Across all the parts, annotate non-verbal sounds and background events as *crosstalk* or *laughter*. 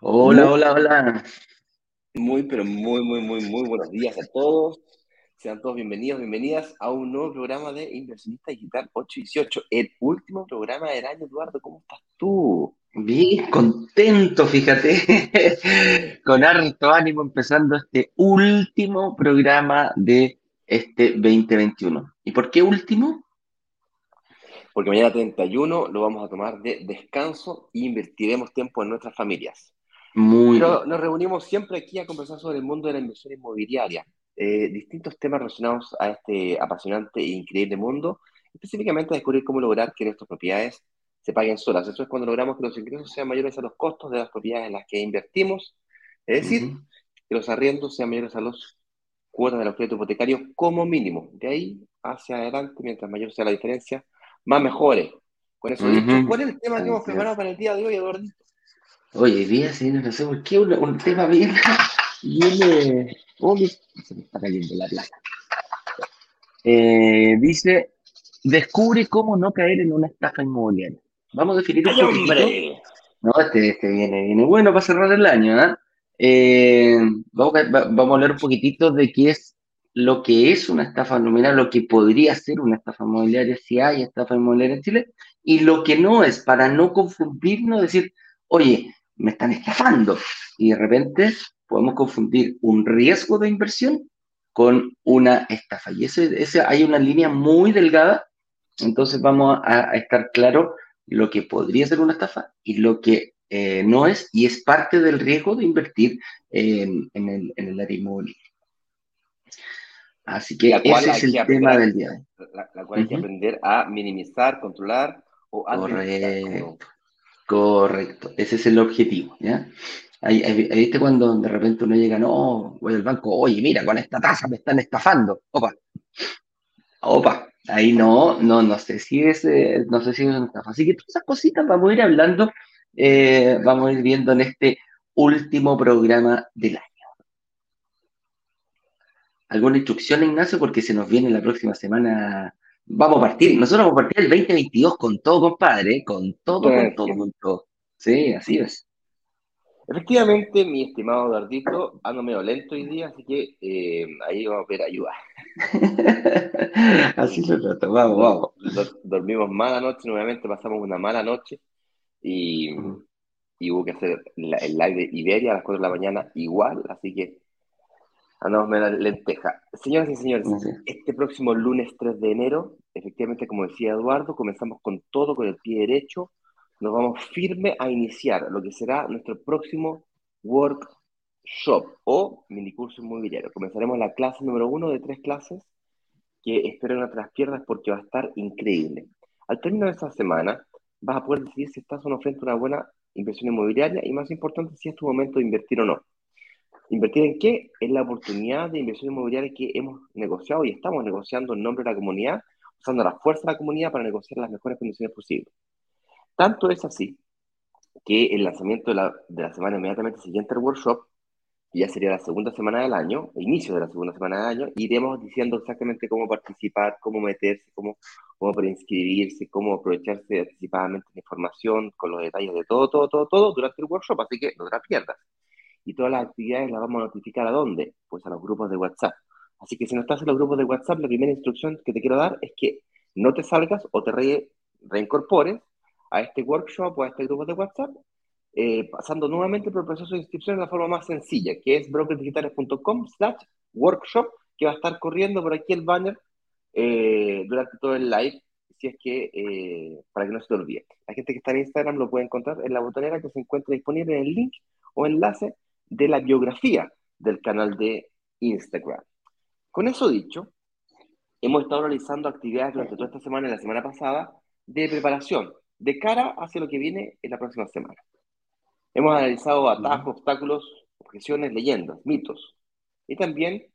Hola, hola, hola. Muy, pero muy, muy, muy, muy buenos días a todos. Sean todos bienvenidos, bienvenidas a un nuevo programa de Inversionista Digital 818, el último programa del año, Eduardo. ¿Cómo estás tú? Bien, contento, fíjate, *laughs* con harto ánimo empezando este último programa de este 2021. ¿Y por qué último? Porque mañana 31 lo vamos a tomar de descanso e invertiremos tiempo en nuestras familias. Muy Pero nos reunimos siempre aquí a conversar sobre el mundo de la inversión inmobiliaria, eh, distintos temas relacionados a este apasionante e increíble mundo, específicamente a descubrir cómo lograr que nuestras propiedades se paguen solas. Eso es cuando logramos que los ingresos sean mayores a los costos de las propiedades en las que invertimos, es decir, Ujú. que los arriendos sean mayores a las cuotas de los créditos hipotecarios como mínimo. De ahí hacia adelante, mientras mayor sea la diferencia, más mejores. Con eso dicho. ¿cuál es el tema que hemos preparado para el día de hoy, Eduardo? Oye, día, sí, no sé por qué, un, un tema bien, bien, oh, bien- se me está cayendo la plata. Eh, dice, descubre cómo no caer en una estafa inmobiliaria. Vamos a definir un ¡Ay, poquitito. hombre! No, este, este viene, viene bueno para cerrar el año, ¿ah? Eh, vamos, a, va- vamos a hablar un poquitito de qué es lo que es una estafa nominal, lo que podría ser una estafa inmobiliaria, si hay estafa inmobiliaria en Chile, y lo que no es, para no confundirnos, decir, oye, me están estafando, y de repente podemos confundir un riesgo de inversión con una estafa. Y ese, ese hay una línea muy delgada, entonces vamos a, a estar claros lo que podría ser una estafa y lo que eh, no es, y es parte del riesgo de invertir en, en el, en el área inmobiliaria. Así que ese es el tema aprender del día la, la cual hay que aprender a minimizar, controlar o como- Correcto, correcto. Ese es el objetivo, ¿ya? Ahí, ahí- ¿Viste cuando de repente uno llega, no, voy al banco, oye, mira, con esta tasa me están estafando. Opa, opa, ahí no, no, no sé si es, eh, no sé si es una estafa. Así que todas esas cositas vamos a ir hablando, eh, vamos a ir viendo en este último programa del año. ¿Alguna instrucción, Ignacio? Porque se nos viene la próxima semana. Vamos a partir, nosotros vamos a partir el 2022 con todo, compadre, ¿eh? con todo, con todo, con todo. Sí, así es. Efectivamente, mi estimado Eduardito, ando medio lento hoy día, así que eh, ahí vamos a pedir ayuda. *laughs* Así lo trato, vamos, vamos. Dor- dormimos mala noche, nuevamente pasamos una mala noche y, y hubo que hacer la- el live de Iberia a las 4 de la mañana igual, así que andamos medio lenteja. Señoras y señores, este próximo lunes 3 de enero, efectivamente, como decía Eduardo, comenzamos con todo, con el pie derecho. Nos vamos firme a iniciar lo que será nuestro próximo workshop o minicurso inmobiliario. Comenzaremos la clase número uno de tres clases que espero no te las pierdas porque va a estar increíble. Al término de esta semana, vas a poder decidir si estás o no frente a una buena inversión inmobiliaria y más importante, si es tu momento de invertir o no. ¿Invertir en qué? En la oportunidad de inversión inmobiliaria que hemos negociado y estamos negociando en nombre de la comunidad, usando la fuerza de la comunidad para negociar las mejores condiciones posibles. Tanto es así que el lanzamiento de la, de la semana inmediatamente siguiente al workshop, ya sería la segunda semana del año, inicio de la segunda semana del año, iremos diciendo exactamente cómo participar, cómo meterse, cómo, cómo preinscribirse, cómo aprovecharse anticipadamente la información, con los detalles de todo, todo, todo, todo durante el workshop, así que no te la pierdas. Y todas las actividades las vamos a notificar a dónde? Pues a los grupos de WhatsApp. Así que si no estás en los grupos de WhatsApp, la primera instrucción que te quiero dar es que no te salgas o te re- reincorpores a este workshop o a este grupo de WhatsApp, eh, pasando nuevamente por el proceso de inscripción de la forma más sencilla, que es brokersdigitales.com slash workshop, que va a estar corriendo por aquí el banner eh, durante todo el live, si es que, eh, para que no se te olvide. La gente que está en Instagram lo puede encontrar en la botonera que se encuentra disponible en el link o enlace de la biografía del canal de Instagram. Con eso dicho, hemos estado realizando actividades durante toda esta semana y la semana pasada de preparación de cara hacia lo que viene en la próxima semana. Hemos analizado atajos, obstáculos, objeciones, leyendas, mitos y también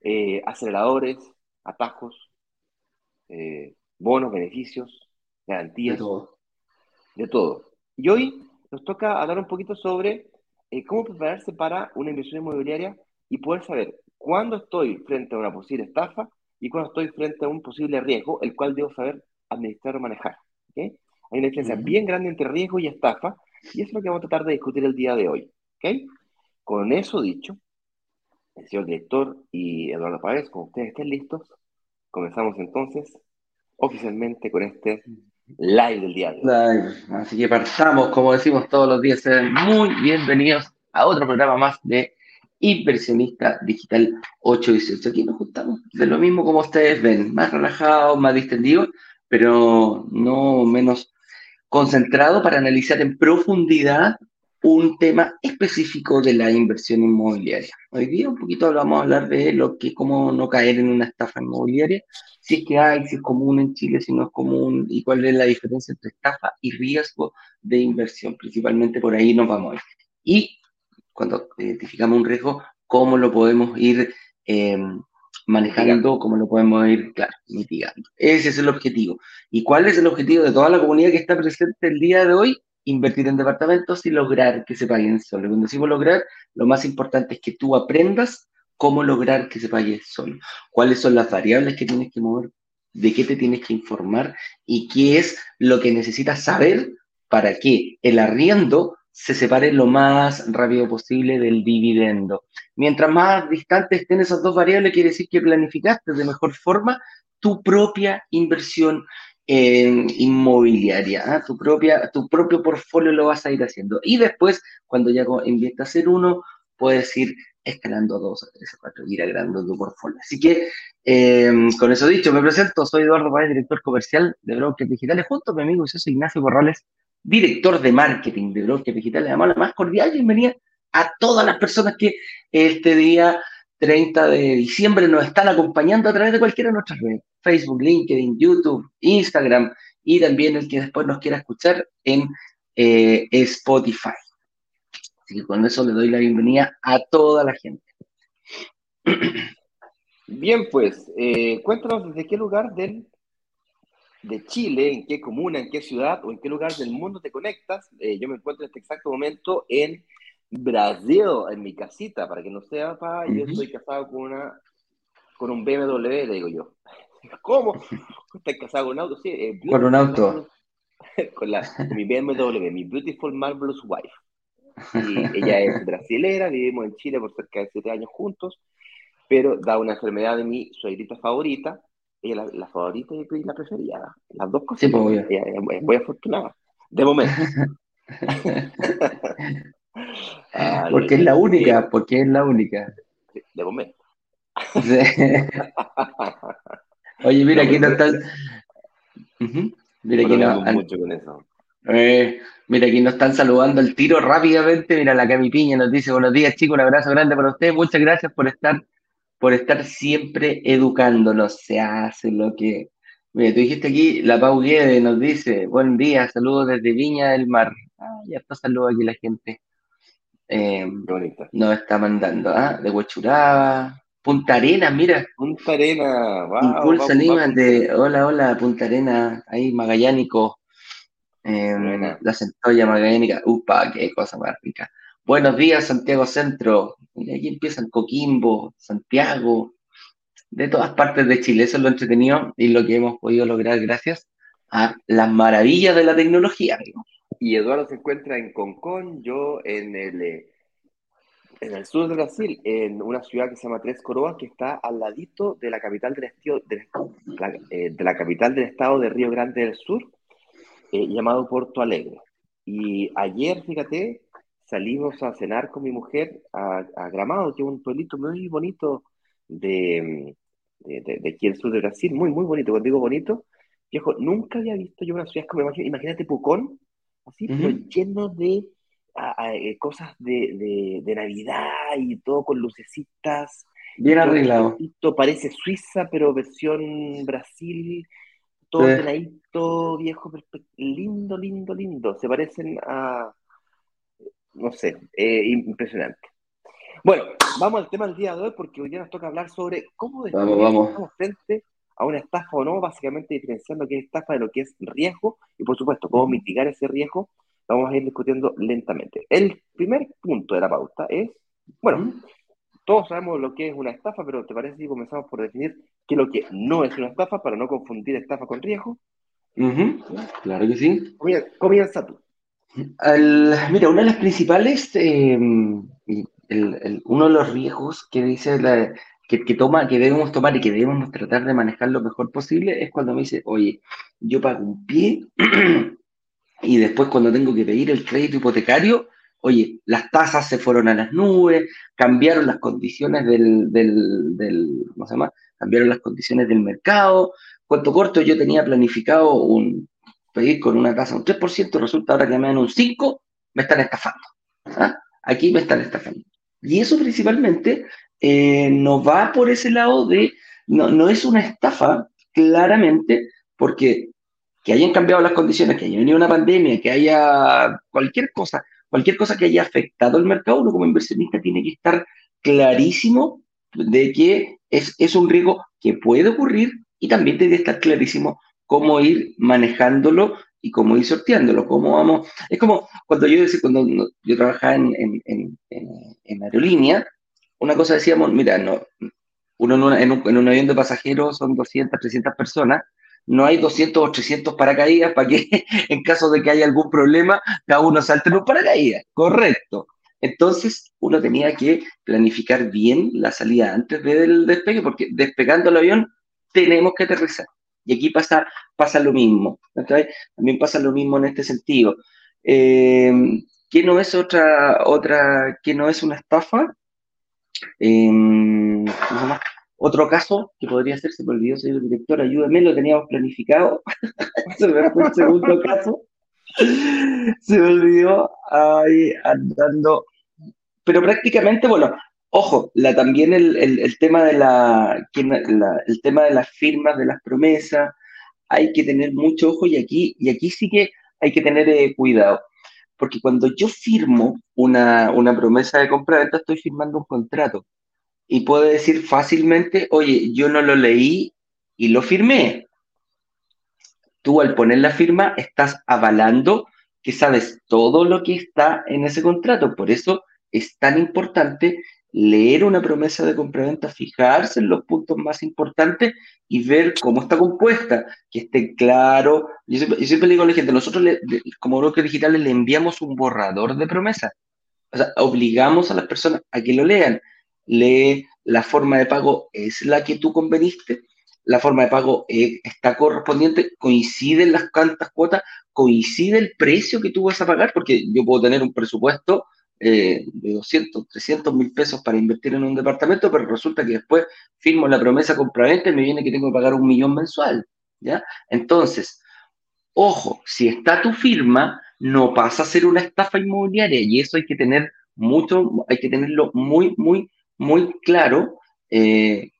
eh, aceleradores, atajos, eh, bonos, beneficios, garantías. De todo. De todo. Y hoy nos toca hablar un poquito sobre eh, cómo prepararse para una inversión inmobiliaria y poder saber cuándo estoy frente a una posible estafa y cuándo estoy frente a un posible riesgo, el cual debo saber administrar o manejar. Hay una diferencia bien grande entre riesgo y estafa, y eso es lo que vamos a tratar de discutir el día de hoy. ¿okay? Con eso dicho, el señor director y Eduardo Páez, como ustedes estén listos, comenzamos entonces oficialmente con este live del día de hoy. Live. Así que partamos, como decimos todos los días, sean muy bienvenidos a otro programa más de Inversionista Digital 818. Aquí nos juntamos de lo mismo como ustedes ven, más relajados, más distendidos, pero no menos concentrado para analizar en profundidad un tema específico de la inversión inmobiliaria. Hoy día un poquito vamos a hablar de lo que cómo no caer en una estafa inmobiliaria, si es que hay, si es común en Chile, si no es común, y cuál es la diferencia entre estafa y riesgo de inversión. Principalmente por ahí nos vamos a ir. Y cuando identificamos un riesgo, cómo lo podemos ir eh, manejando, cómo lo podemos ir, claro, mitigando. Ese es el objetivo. ¿Y cuál es el objetivo de toda la comunidad que está presente el día de hoy? invertir en departamentos y lograr que se paguen solo. Cuando decimos lograr, lo más importante es que tú aprendas cómo lograr que se pague solo. Cuáles son las variables que tienes que mover, de qué te tienes que informar y qué es lo que necesitas saber para que el arriendo se separe lo más rápido posible del dividendo. Mientras más distantes estén esas dos variables, quiere decir que planificaste de mejor forma tu propia inversión inmobiliaria, ¿ah? tu, propia, tu propio portfolio lo vas a ir haciendo. Y después, cuando ya inviertas en uno, puedes ir escalando dos, a tres, a cuatro, ir agregando tu portfolio. Así que, em, con eso dicho, me presento, soy Eduardo Páez, director comercial de Brokers Digitales, junto a mi amigo y Ignacio Corrales, director de marketing de Brokers Digitales. Además, la más cordial bienvenida a todas las personas que este día 30 de diciembre nos están acompañando a través de cualquiera de nuestras redes, Facebook, LinkedIn, YouTube, Instagram y también el que después nos quiera escuchar en eh, Spotify. Así que con eso le doy la bienvenida a toda la gente. Bien, pues, eh, cuéntanos desde qué lugar del, de Chile, en qué comuna, en qué ciudad o en qué lugar del mundo te conectas. Eh, yo me encuentro en este exacto momento en Brasil, en mi casita, para que no sepa, yo estoy casado con una con un BMW, le digo yo. *laughs* ¿Cómo? ¿Estás casado con un auto? Sí, eh, con un auto. *laughs* Con, la, mi BMW, mi Beautiful Marvelous Wife. Y *laughs* ella es brasilera, vivimos en Chile por cerca de siete años juntos, pero da una enfermedad de mi suegrita favorita, ella la, la favorita y la preferida. Las dos cosas. Sí, pues, ella, es muy afortunada, de momento. *laughs* porque es la única, porque es la única. De momento. *laughs* Oye, mira, aquí nos están. Mira, aquí eh, mira, aquí nos están saludando el tiro rápidamente. Mira, la Cami Piña nos dice: Buenos días, chicos, un abrazo grande para ustedes. Muchas gracias por estar, por estar siempre educándonos. Se hace lo que. Mira, tú dijiste aquí, la Pau Guede nos dice: Buen día, saludos desde Viña del Mar. Ah, ya está, saludo aquí la gente. Eh, nos está mandando, ¿ah? De Huachuraba, Punta Arena, mira. Punta Arena, wow. Impulsa Lima de hola, hola, Punta Arena, ahí Magallánico. Eh, la centolla magallánica, upa, qué cosa más rica. Buenos días, Santiago Centro. Y aquí empiezan Coquimbo, Santiago, de todas partes de Chile. Eso es lo entretenido y lo que hemos podido lograr gracias a las maravillas de la tecnología. Y Eduardo se encuentra en Concón, yo en el, eh, en el sur de Brasil, en una ciudad que se llama Tres Coroas, que está al ladito de la capital del, estado, de, la, eh, capital del estado de Río Grande del Sur, eh, llamado Porto Alegre. Y ayer, fíjate, salimos a cenar con mi mujer a, Gramado, que es un pueblito muy bonito de, de, de, aquí del sur de Brasil, muy, muy bonito. Cuando digo bonito, viejo, nunca había visto yo una ciudad como, imagínate Pucón, así, pero lleno de eh, cosas de, de, Navidad y todo con lucecitas. Bien arreglado. Parece Suiza, pero versión Brasil, todo sí. viejo, lindo, lindo, lindo. Se parecen a, no sé, eh, impresionante. Bueno, vamos al tema del día de hoy porque hoy día nos toca hablar sobre cómo vamos, vamos. estamos frente a una estafa o no, básicamente diferenciando qué es estafa de lo que es riesgo y por supuesto cómo mitigar ese riesgo, vamos a ir discutiendo lentamente. El primer punto de la pauta es, bueno, todos sabemos lo que es una estafa, pero ¿te parece si comenzamos por definir qué es lo que no es una estafa para no confundir estafa con riesgo? Claro que sí. Comienza, tú. Mira, una de las principales, eh, uno de los riesgos que dice la, que, toma, que debemos tomar y que debemos tratar de manejar lo mejor posible es cuando me dice, oye, yo pago un pie *clears throat* y después cuando tengo que pedir el crédito hipotecario, oye, las tasas se fueron a las nubes, cambiaron las condiciones del, del, ¿cómo se llama? Cambiaron las condiciones del mercado. Cuanto corto, yo tenía planificado un pedir con una tasa un 3%, resulta ahora que me dan un 5%, me están estafando. ¿ah? Aquí me están estafando. Y eso principalmente eh, no va por ese lado de, no, no es una estafa, claramente, porque que hayan cambiado las condiciones, que haya venido una pandemia, que haya cualquier cosa, cualquier cosa que haya afectado el mercado, uno como inversionista tiene que estar clarísimo de que es, es un riesgo que puede ocurrir y también tiene que estar clarísimo cómo ir manejándolo y cómo ir sorteándolo, cómo vamos. Es como cuando yo decía, cuando yo trabajaba en, en, en, en aerolínea, una cosa decíamos, mira, no, uno en, un, en un avión de pasajeros son 200, 300 personas, no hay 200 o 300 paracaídas para que *laughs* en caso de que haya algún problema, cada uno salte en un paracaídas. Correcto. Entonces, uno tenía que planificar bien la salida antes del despegue, porque despegando el avión tenemos que aterrizar. Y aquí pasa, pasa lo mismo. También pasa lo mismo en este sentido. Eh, ¿Qué no es otra, otra, que no es una estafa? Eh, otro caso que podría ser, se me olvidó, señor director, ayúdame, lo teníamos planificado. *laughs* se me fue el segundo caso. Se me olvidó ahí andando. Pero prácticamente, bueno, ojo, también el, el, tema de la, el tema de las firmas, de las promesas, hay que tener mucho ojo y aquí, y aquí sí que hay que tener eh, cuidado. Porque cuando yo firmo una, una promesa de compra-venta, estoy firmando un contrato y puedo decir fácilmente, oye, yo no lo leí y lo firmé. Tú al poner la firma estás avalando que sabes todo lo que está en ese contrato. Por eso es tan importante leer una promesa de compraventa, fijarse en los puntos más importantes y ver cómo está compuesta, que esté claro. Yo siempre, digo a la gente, nosotros como brokers digitales le enviamos un borrador de promesa. O sea, obligamos a las personas a que lo lean lee la forma de pago es la que tú conveniste, la forma de pago eh, está correspondiente, coinciden las cuantas cuotas, coincide el precio que tú vas a pagar, porque yo puedo tener un presupuesto eh, de 200, 300 mil pesos para invertir en un departamento, pero resulta que después firmo la promesa compraventa y me viene que tengo que pagar un millón mensual, ¿ya? Entonces, ojo, si está tu firma, no pasa a ser una estafa inmobiliaria y eso hay que tener mucho, hay que tenerlo muy, muy muy claro eh,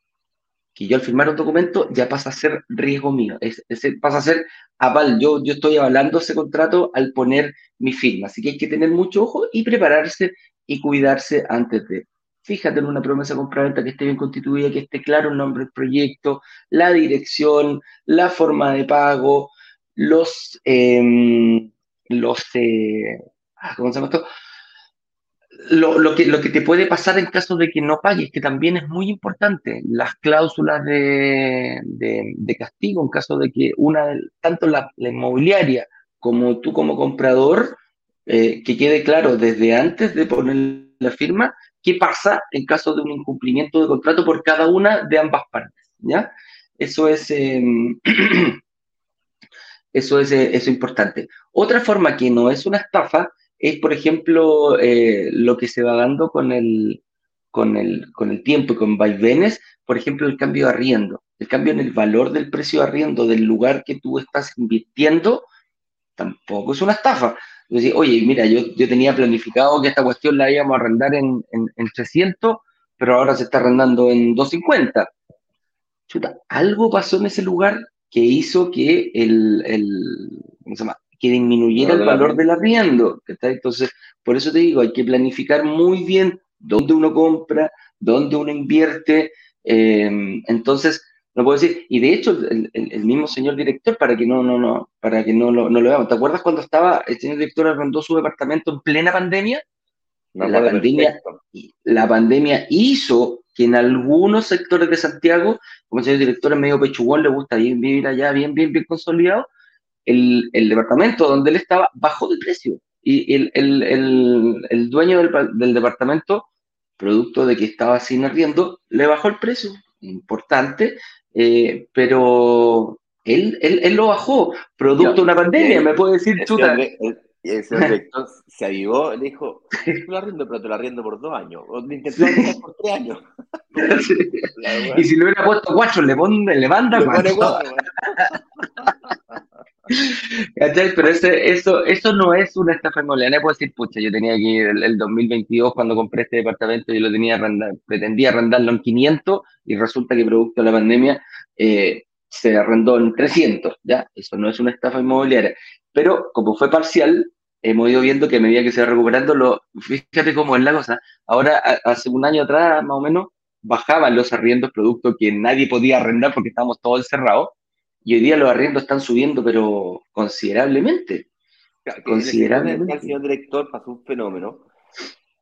que yo al firmar un documento ya pasa a ser riesgo mío, es, pasa a ser aval, yo, yo estoy avalando ese contrato al poner mi firma, así que hay que tener mucho ojo y prepararse y cuidarse antes de. Fíjate en una promesa compraventa que esté bien constituida, que esté claro el nombre del proyecto, la dirección, la forma de pago, los, em, los, eh, ah, ¿cómo se llama esto? Lo, que, lo que te puede pasar en caso de que no pagues, que también es muy importante, las cláusulas de, de, castigo en caso de que una, tanto la, inmobiliaria como tú como comprador, eh, que quede claro desde antes de poner la firma, qué pasa en caso de un incumplimiento de contrato por cada una de ambas partes, ¿ya? Eso es, em, *clears throat* eso eh, eso es importante. Otra forma que no es una estafa es, por ejemplo, eh, lo que se va dando con el, con, el, con el tiempo y con vaivenes, por ejemplo, el cambio de arriendo, el cambio en el valor del precio de arriendo del lugar que tú estás invirtiendo, tampoco es una estafa. Decir, oye, mira, yo, yo tenía planificado que esta cuestión la íbamos a arrendar en, en, 300, pero ahora se está arrendando en 250. Chuta, algo pasó en ese lugar que hizo que el, el ¿cómo se llama? Que disminuyera el valor del arriendo. Entonces, por eso te digo, hay que planificar muy bien dónde uno compra, dónde uno invierte. Em, entonces, no puedo decir, y de hecho el, el, mismo señor director, para que no, no, no, para que no, lo, no lo veamos, ¿te acuerdas cuando estaba el señor director arrendó su departamento en plena pandemia? la, pandemia la pandemia hizo que en algunos sectores de Santiago, como el señor director es medio pechugón, le gusta vivir allá bien, bien, bien consolidado, el, el departamento donde él estaba bajó de precio. Y el, el, el dueño del, del, departamento, producto de que estaba sin arriendo, le bajó el precio, importante, eh, pero él, él, él, lo bajó, producto de una pandemia, me puede decir, chuta. Y ese director *laughs* se avivó, le dijo, te lo arriendo, pero te lo arriendo por dos años. O le intentó sí. por tres años. *laughs* y si le hubiera puesto cuatro, le, pone, le manda le cuatro. cuatro Pero ese, eso, eso no es una estafa inmobiliaria. Puedo decir, pucha, yo tenía aquí el, el 2022 cuando compré este departamento, yo lo tenía arrendar, pretendía arrendarlo en 500 y resulta que producto de la pandemia eh, se arrendó en 300, ¿ya? Eso no es una estafa inmobiliaria. Pero como fue parcial, hemos ido viendo que a medida que se va recuperando, lo, fíjate cómo es la cosa. Ahora, hace un año atrás, más o menos, bajaban los arriendos, producto que nadie podía arrendar porque estábamos todos encerrados, y hoy día los arriendos están subiendo, pero considerablemente. considerablemente. El señor director pasó un fenómeno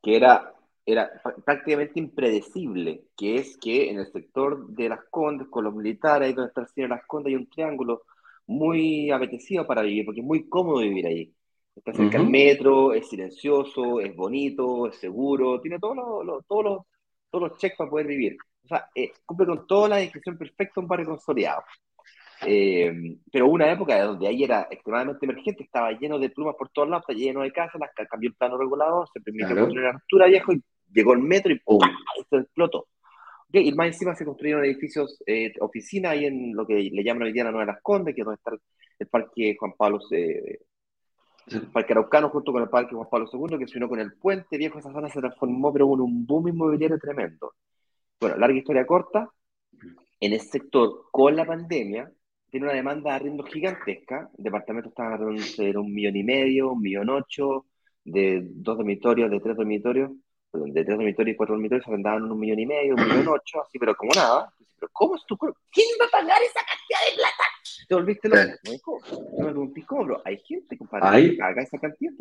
que era, era prácticamente impredecible, que es que en el sector de las Condes, con los militares, ahí donde está el señor Las Condes, hay un triángulo muy apetecido para vivir, porque es muy cómodo vivir ahí. Está cerca del metro, es silencioso, es bonito, es seguro, tiene todos los, todos los, todos los checks para poder vivir. O sea, eh, cumple con toda la descripción perfecta un barrio consolidado. Eh, pero hubo una época donde ahí era extremadamente emergente, estaba lleno de plumas por todos lados, lleno de casas, cambió el plano regulador, se permitió claro. construir una altura viejo y llegó el metro y ¡pum! Esto explotó. Okay, y más encima se construyeron edificios, eh, oficinas ahí en lo que le llaman hoy día la Nueva Las Condes, que es donde está el, parque Juan Pablo, eh, el parque Araucano junto con el parque Juan Pablo II, que se unió con el puente viejo, esa zona se transformó pero en un boom inmobiliario tremendo. Bueno, larga historia corta, en ese sector, con la pandemia, tiene una demanda de arriendo gigantesca, departamentos estaban alrededor de un millón y medio, un millón ocho, de dos dormitorios, de tres dormitorios, de tres dormitorios y cuatro dormitorios se arrendaban un millón y medio, un millón ocho, así, pero como nada. Pero ¿cómo es tu ¿Quién va a pagar esa cantidad de plata? Te volviste loco. No me pregunté cómo, hay gente, compadre, que paga esa cantidad,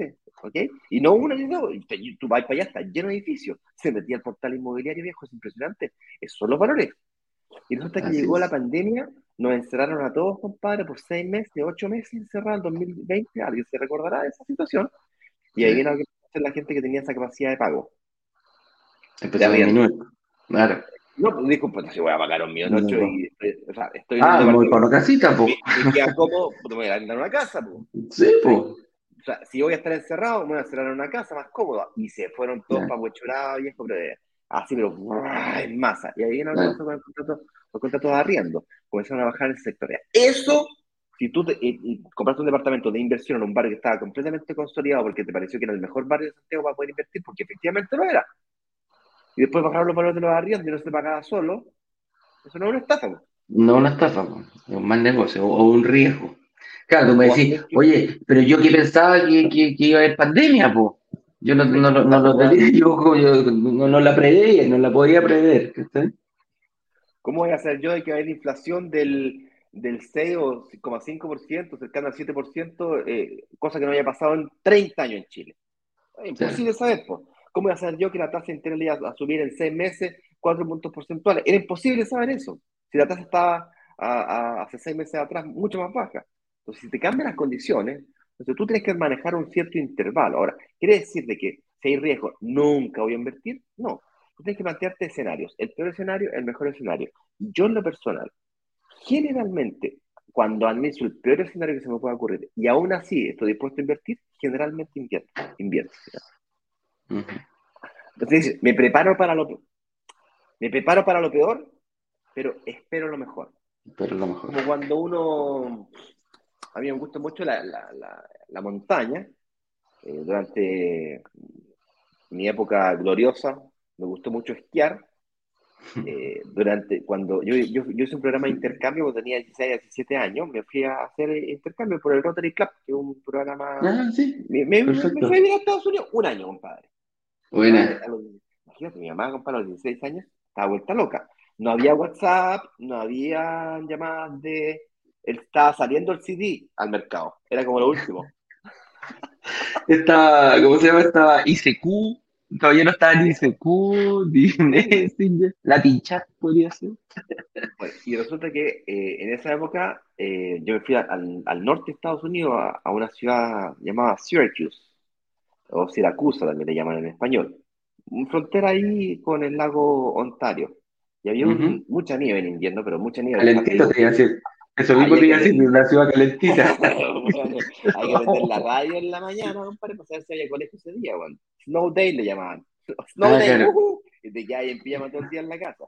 ¿ok? Y no una ni dos. Tú vas para allá, está lleno de edificios. Se metía el portal inmobiliario viejo, es impresionante. Esos son los valores. Y resulta que llegó la pandemia, nos encerraron a todos, compadre, por seis meses, ocho meses encerrados en 2020. Alguien se recordará de esa situación. Y ahí viene a la gente que tenía esa capacidad de pago. Empezó a disminuir. Claro. No, pues disculpa, si voy a pagar un millón ocho y o sea, estoy Ah, voy para una casita, pues. Y ya como, me voy a andar una casa, pues. Sí, pues. O sea, si voy a estar encerrado, me voy a cerrar en una casa más cómoda. Y se fueron todos para Huechurado, viejo, pero así, pero en masa. Y ahí el con el contrato, los contratos de arriendo. Comenzaron a bajar el sector. Eso, si tú te, y, compraste un departamento de inversión en un barrio que estaba completamente consolidado porque te pareció que era el mejor barrio de Santiago para poder invertir, porque efectivamente lo era y después bajaron los valores de los arriendos y no se pagaba solo, eso no es una estafa. No una estafa, es un mal negocio o, un riesgo. Claro, tú me decís, oye, pero yo que pensaba que, que, iba a haber pandemia, pues. Yo no, no, no, no, *laughs* yo, yo no, la preveía, no la podía prever. ¿Cómo voy a hacer yo de que va a haber inflación del, del 6,5%, cercano al 7%, eh, cosa que no haya pasado en 30 años en Chile? Es imposible saber, pues. ¿Cómo iba a saber yo que la tasa de interés iba a subir en seis meses cuatro puntos porcentuales? Era imposible saber eso. Si la tasa estaba hace seis meses atrás mucho más baja. Entonces, si te cambian las condiciones, entonces tú tienes que manejar un cierto intervalo. Ahora, ¿quiere decir de que si hay riesgo, nunca voy a invertir? No. Tú tienes que plantearte escenarios. El peor escenario, el mejor escenario. Yo en lo personal, generalmente, cuando analizo el peor escenario que se me pueda ocurrir y aún así estoy dispuesto a invertir, generalmente invierto. invierto entonces, me preparo para lo me preparo para lo peor, pero espero lo mejor. Espero lo mejor. Como cuando uno, a mí me gusta mucho la, la, montaña, eh, durante mi época gloriosa, me gustó mucho esquiar. *laughs* Eh, durante cuando yo, yo, yo, hice un programa de intercambio cuando tenía 16, 17 años, me fui a hacer intercambio por el Rotary Club, que es un programa. Ah, sí. Me, me, me fui a vivir a Estados Unidos un año, compadre. Buena. Imagínate, mi mamá, compadre, a los 16 años, estaba vuelta loca. No había WhatsApp, no había llamadas de... Estaba saliendo el CD al mercado. Era como lo último. *laughs* Estaba, ¿cómo se llama? Estaba ICQ, todavía no estaba ni ICQ, Messenger, Latin Chat podría ser. Bueno, y resulta que eh, en esa época eh, yo me fui al, al norte de Estados Unidos, a, a una ciudad llamada Syracuse, o Siracusa también le llaman en español. Un frontera ahí con el lago Ontario. Y había un- mucha nieve en invierno, pero mucha nieve. Calentito te iba a decir. Eso mismo te iba a decir, una ciudad calentita. Hay que prender la radio en la mañana, compadre, para saber si había colegio ese día, weón. Snow Day le llamaban. Snow Ah, Day, claro. ujú. Y te quedas ahí en pijama todo el día en la casa.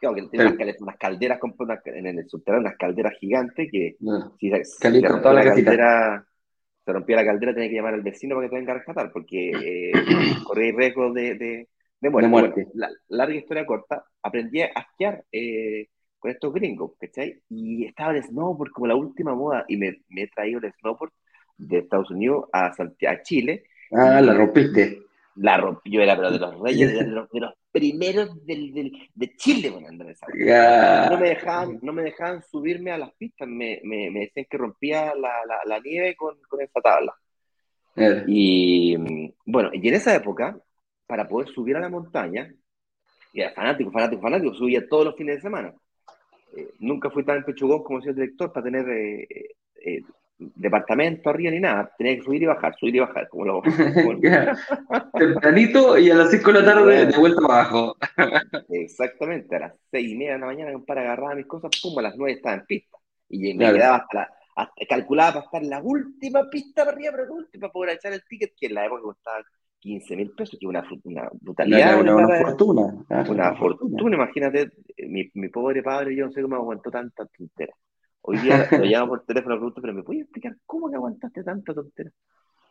Claro, que tiene Claro. unas, cal- unas calderas, unas- en el subterráneo, unas calderas gigantes que Bueno, si, se- si toda la caldera, se rompía la caldera, tenía que llamar al vecino para que te venga a rescatar, porque eh, corría riesgo de, de, de muerte. De muerte. Bueno, la, larga historia corta, aprendí a esquiar eh, con estos gringos, ¿cachai? Y estaba el snowboard como la última moda, y me, me he traído el snowboard de Estados Unidos a, a Chile. Ah, la rompiste. La rompí, yo era pero de los reyes, de *laughs* los, de los primeros del, del, de Chile, bueno, weá. Ya. No me dejaban, no me dejaban subirme a las pistas, me, me, me decían que rompía la, la, la nieve con, con esa tabla. Ya. Y mm, bueno, y en esa época, para poder subir a la montaña, y era fanático, fanático, fanático, subía todos los fines de semana. Eh, nunca fui tan pechugón como señor director para tener eh, eh, departamento arriba ni nada. Tenía que subir y bajar, subir y bajar, como lo, *laughs* como. Tempranito y a las 5 de la tarde de vuelta abajo. Exactamente, a las seis y media de la mañana, compadre, agarraba mis cosas, pum, a las nueve estaba en pista. Y me Claro. quedaba hasta la, hasta- calculaba para estar en la última pista para arriba, pero la última, para poder echar el ticket, que en la época costaba 15 mil pesos, que es una, una brutalidad. Una, una, fortuna. claro, una fortuna, imagínate, eh, mi, mi pobre padre, yo no sé cómo aguantó tanta tontera. Hoy día lo llamo por teléfono y pregunto, pero ¿me puedes explicar cómo que aguantaste tanta tontera?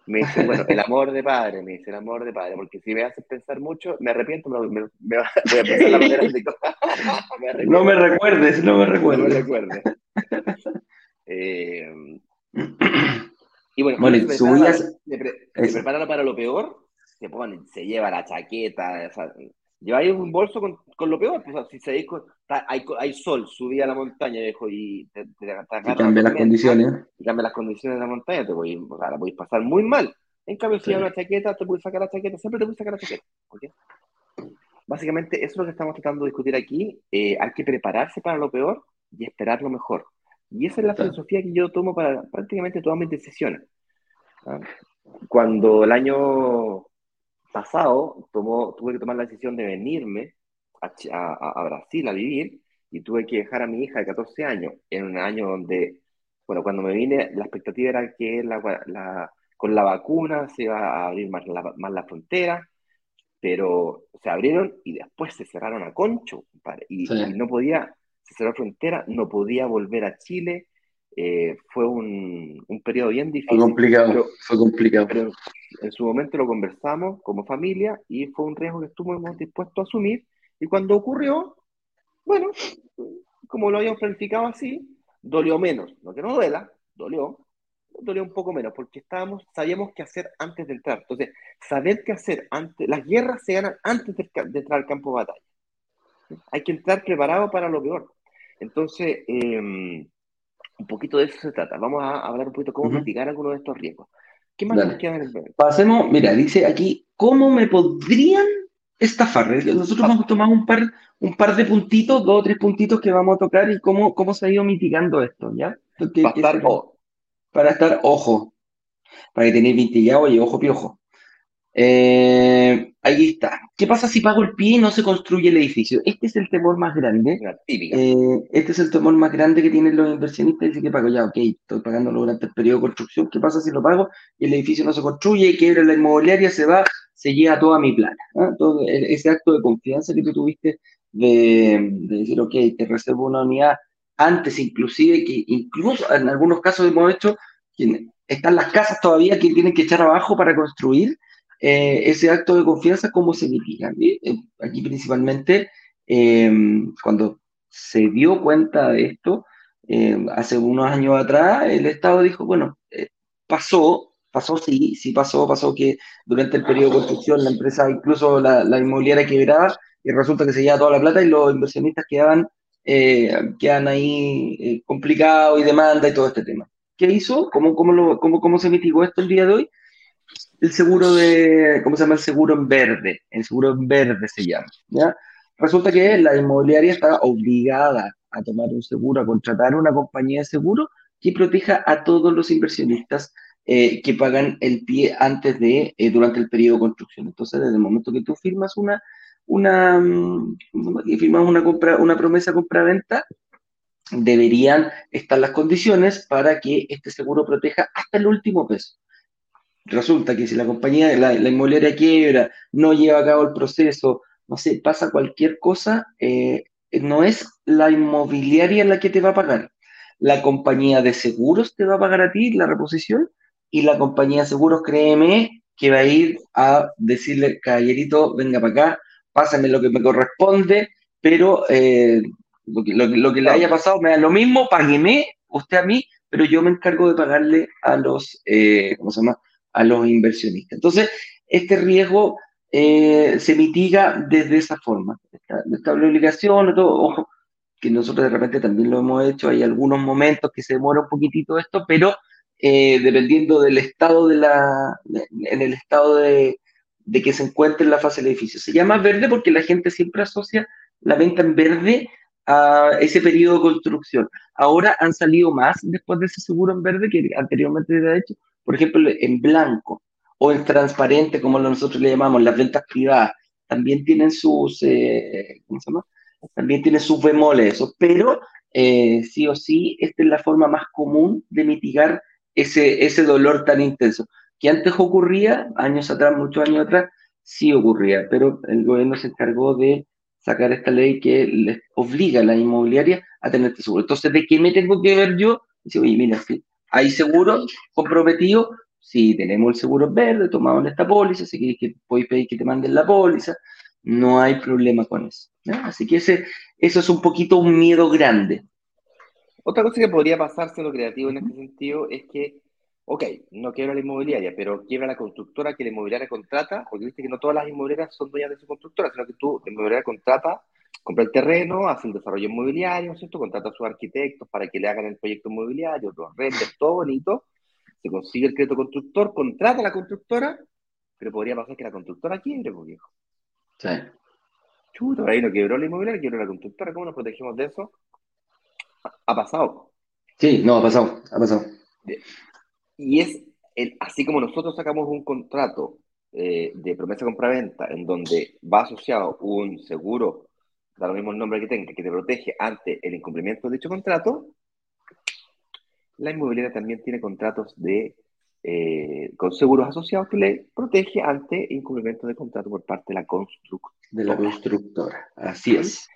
Me dice, bueno, el amor de padre, me dice, el amor de padre, porque si me haces pensar mucho, me arrepiento, me, me- me *laughs* voy a pensar la manera de... *laughs* me No me recuerdes, no me no me recuerdes. recuerde. *laughs* Eh, *clears throat* y bueno, Bueno, subías- prepara, Eso. prepara para lo peor, se pone, se lleva la chaqueta, o sea, lleváis un bolso con, con lo peor, pues, o sea, si está- hay, hay sol, subí a la montaña, viejo, y te, te, te Y cambia las condiciones. y cambia las condiciones de la montaña, te voy, o sea, la podéis pasar muy mal. En cambio, si Sí. llevas una chaqueta, te puedes sacar la chaqueta, siempre te puedes sacar la chaqueta. ¿ok? Básicamente, eso es lo que estamos tratando de discutir aquí. Eh, hay que prepararse para lo peor y esperar lo mejor. Y esa es la filosofía que yo tomo para prácticamente todas mis decisiones. ¿ah? Cuando el año pasado tomó, tuve que tomar la decisión de venirme a, Brasil a vivir y tuve que dejar a mi hija de 14 años en un año donde, bueno, cuando me vine, la expectativa era que la, la- con la vacuna se iba a abrir más la, más la frontera, pero se abrieron y después se cerraron a concho, compadre, y, Sí. y no podía, se cerró la frontera, no podía volver a Chile, eh, fue un, un periodo bien Fue difícil. complicado, pero- fue complicado. pero en su momento lo conversamos como familia y fue un riesgo que estuvimos dispuestos a asumir. Y cuando ocurrió, bueno, como lo habíamos planificado así, dolió menos. No que no duela, dolió, dolió un poco menos, porque estábamos, sabíamos qué hacer antes de entrar. Entonces, saber qué hacer antes, las guerras se ganan antes de, de entrar al campo de batalla. Hay que entrar preparado para lo peor. Entonces, eh, un poquito de eso se trata. Vamos a hablar un poquito cómo mitigar algunos de estos riesgos. ¿Qué más nos queda en el? Pasemos, mira, dice aquí, ¿cómo me podrían estafar? Nosotros vamos a tomar un par, un par de puntitos, dos o tres puntitos que vamos a tocar y cómo, cómo se ha ido mitigando esto, ¿ya? Que- Va a que estar, oh, para estar ojo, para que tenéis vintillado y ojo piojo. Eh, ahí está. ¿Qué pasa si pago el pie y no se construye el edificio? Este es el temor más grande. Eh, este es el temor más grande que tienen los inversionistas. Dice que pago ya, ok, estoy pagándolo durante el periodo de construcción. ¿Qué pasa si lo pago y el edificio no se construye, quiebra la inmobiliaria, se va, se lleva toda mi plata? Todo el- ese acto de confianza que tú tuviste de, de decir, ok, te reservo una unidad antes, inclusive, que incluso en algunos casos hemos hecho están las casas todavía que tienen que echar abajo para construir. Eh, ese acto de confianza, ¿cómo se mitiga? Eh, Aquí principalmente, eh, cuando se dio cuenta de esto, eh, hace unos años atrás, el Estado dijo, bueno, eh, pasó, pasó, sí, sí pasó, pasó que durante el periodo de construcción la empresa, incluso la, la inmobiliaria quebraba y resulta que se llevaba toda la plata y los inversionistas quedaban, eh, quedan ahí complicados y demanda y todo este tema. ¿Qué hizo? ¿Cómo, cómo, lo, cómo, ¿Cómo se mitigó esto el día de hoy? El seguro de, ¿cómo se llama? El seguro en verde. El seguro en verde se llama. ¿ya? Resulta que la inmobiliaria está obligada a tomar un seguro, a contratar una compañía de seguro que proteja a todos los inversionistas eh, que pagan el pie antes de, eh, durante el periodo de construcción. Entonces, desde el momento que tú firmas una, una, mm, firmas una, compra, una promesa compra-venta, deberían estar las condiciones para que este seguro proteja hasta el último peso. Resulta que si la compañía, la, la inmobiliaria quiebra, no lleva a cabo el proceso, no sé, pasa cualquier cosa, eh, no es la inmobiliaria la que te va a pagar. La compañía de seguros te va a pagar a ti la reposición y la compañía de seguros, créeme, que va a ir a decirle, caballerito, venga para acá, pásame lo que me corresponde, pero eh, lo, que, lo, que, le haya pasado me da lo mismo, págueme usted a mí, pero yo me encargo de pagarle a los, eh, ¿cómo se llama? A los inversionistas. Entonces, este riesgo eh, se mitiga desde esa forma. Esta, obligación, todo, ojo, que nosotros de repente también lo hemos hecho, hay algunos momentos que se demora un poquitito esto, pero eh, dependiendo del estado de la, en el estado de, de, que se encuentre en la fase del edificio. Se llama verde porque la gente siempre asocia la venta en verde a ese periodo de construcción. Ahora han salido más después de ese seguro en verde que anteriormente era hecho, por ejemplo, en blanco o en transparente, como nosotros le llamamos, las ventas privadas, también tienen sus, eh, ¿cómo se llama? También tienen sus bemoles, eso, pero eh, sí o sí, esta es la forma más común de mitigar ese, ese dolor tan intenso, que antes ocurría, años atrás, muchos años atrás, sí ocurría, pero el gobierno se encargó de sacar esta ley que les obliga a la inmobiliaria a tener este seguro. Entonces, ¿de qué me tengo que ver yo? Dice, oye, mira, hay seguro comprometido, si tenemos el seguro verde, tomamos esta póliza, si quieres que podéis pedir que te manden la póliza, no hay problema con eso. Así que ese, eso es un poquito un miedo grande. Otra cosa que podría pasar siendo creativo en este sentido es que, ok, no quiebra la inmobiliaria, pero quiebra la constructora que la inmobiliaria contrata, porque viste que no todas las inmobiliarias son dueñas de su constructora, sino que tú, la inmobiliaria contrata, compra el terreno, hace el desarrollo inmobiliario, ¿cierto? Contrata a sus arquitectos para que le hagan el proyecto inmobiliario, los renders, todo bonito, se consigue el crédito constructor, contrata a la constructora, pero podría pasar que la constructora quiebre, pues viejo. Sí. Chuto, ahí no quebró la inmobiliaria, quebró la constructora, ¿cómo nos protegemos de eso? Ha pasado. Sí, no, ha pasado, ha pasado. Y es el, así como nosotros sacamos un contrato eh, de promesa compra-venta en donde va asociado un seguro, da lo mismo el nombre que tenga, que te protege ante el incumplimiento de dicho contrato, la inmobiliaria también tiene contratos de, eh, con seguros asociados que le protege ante incumplimiento de contrato por parte de la constructora. De la constructora, así es.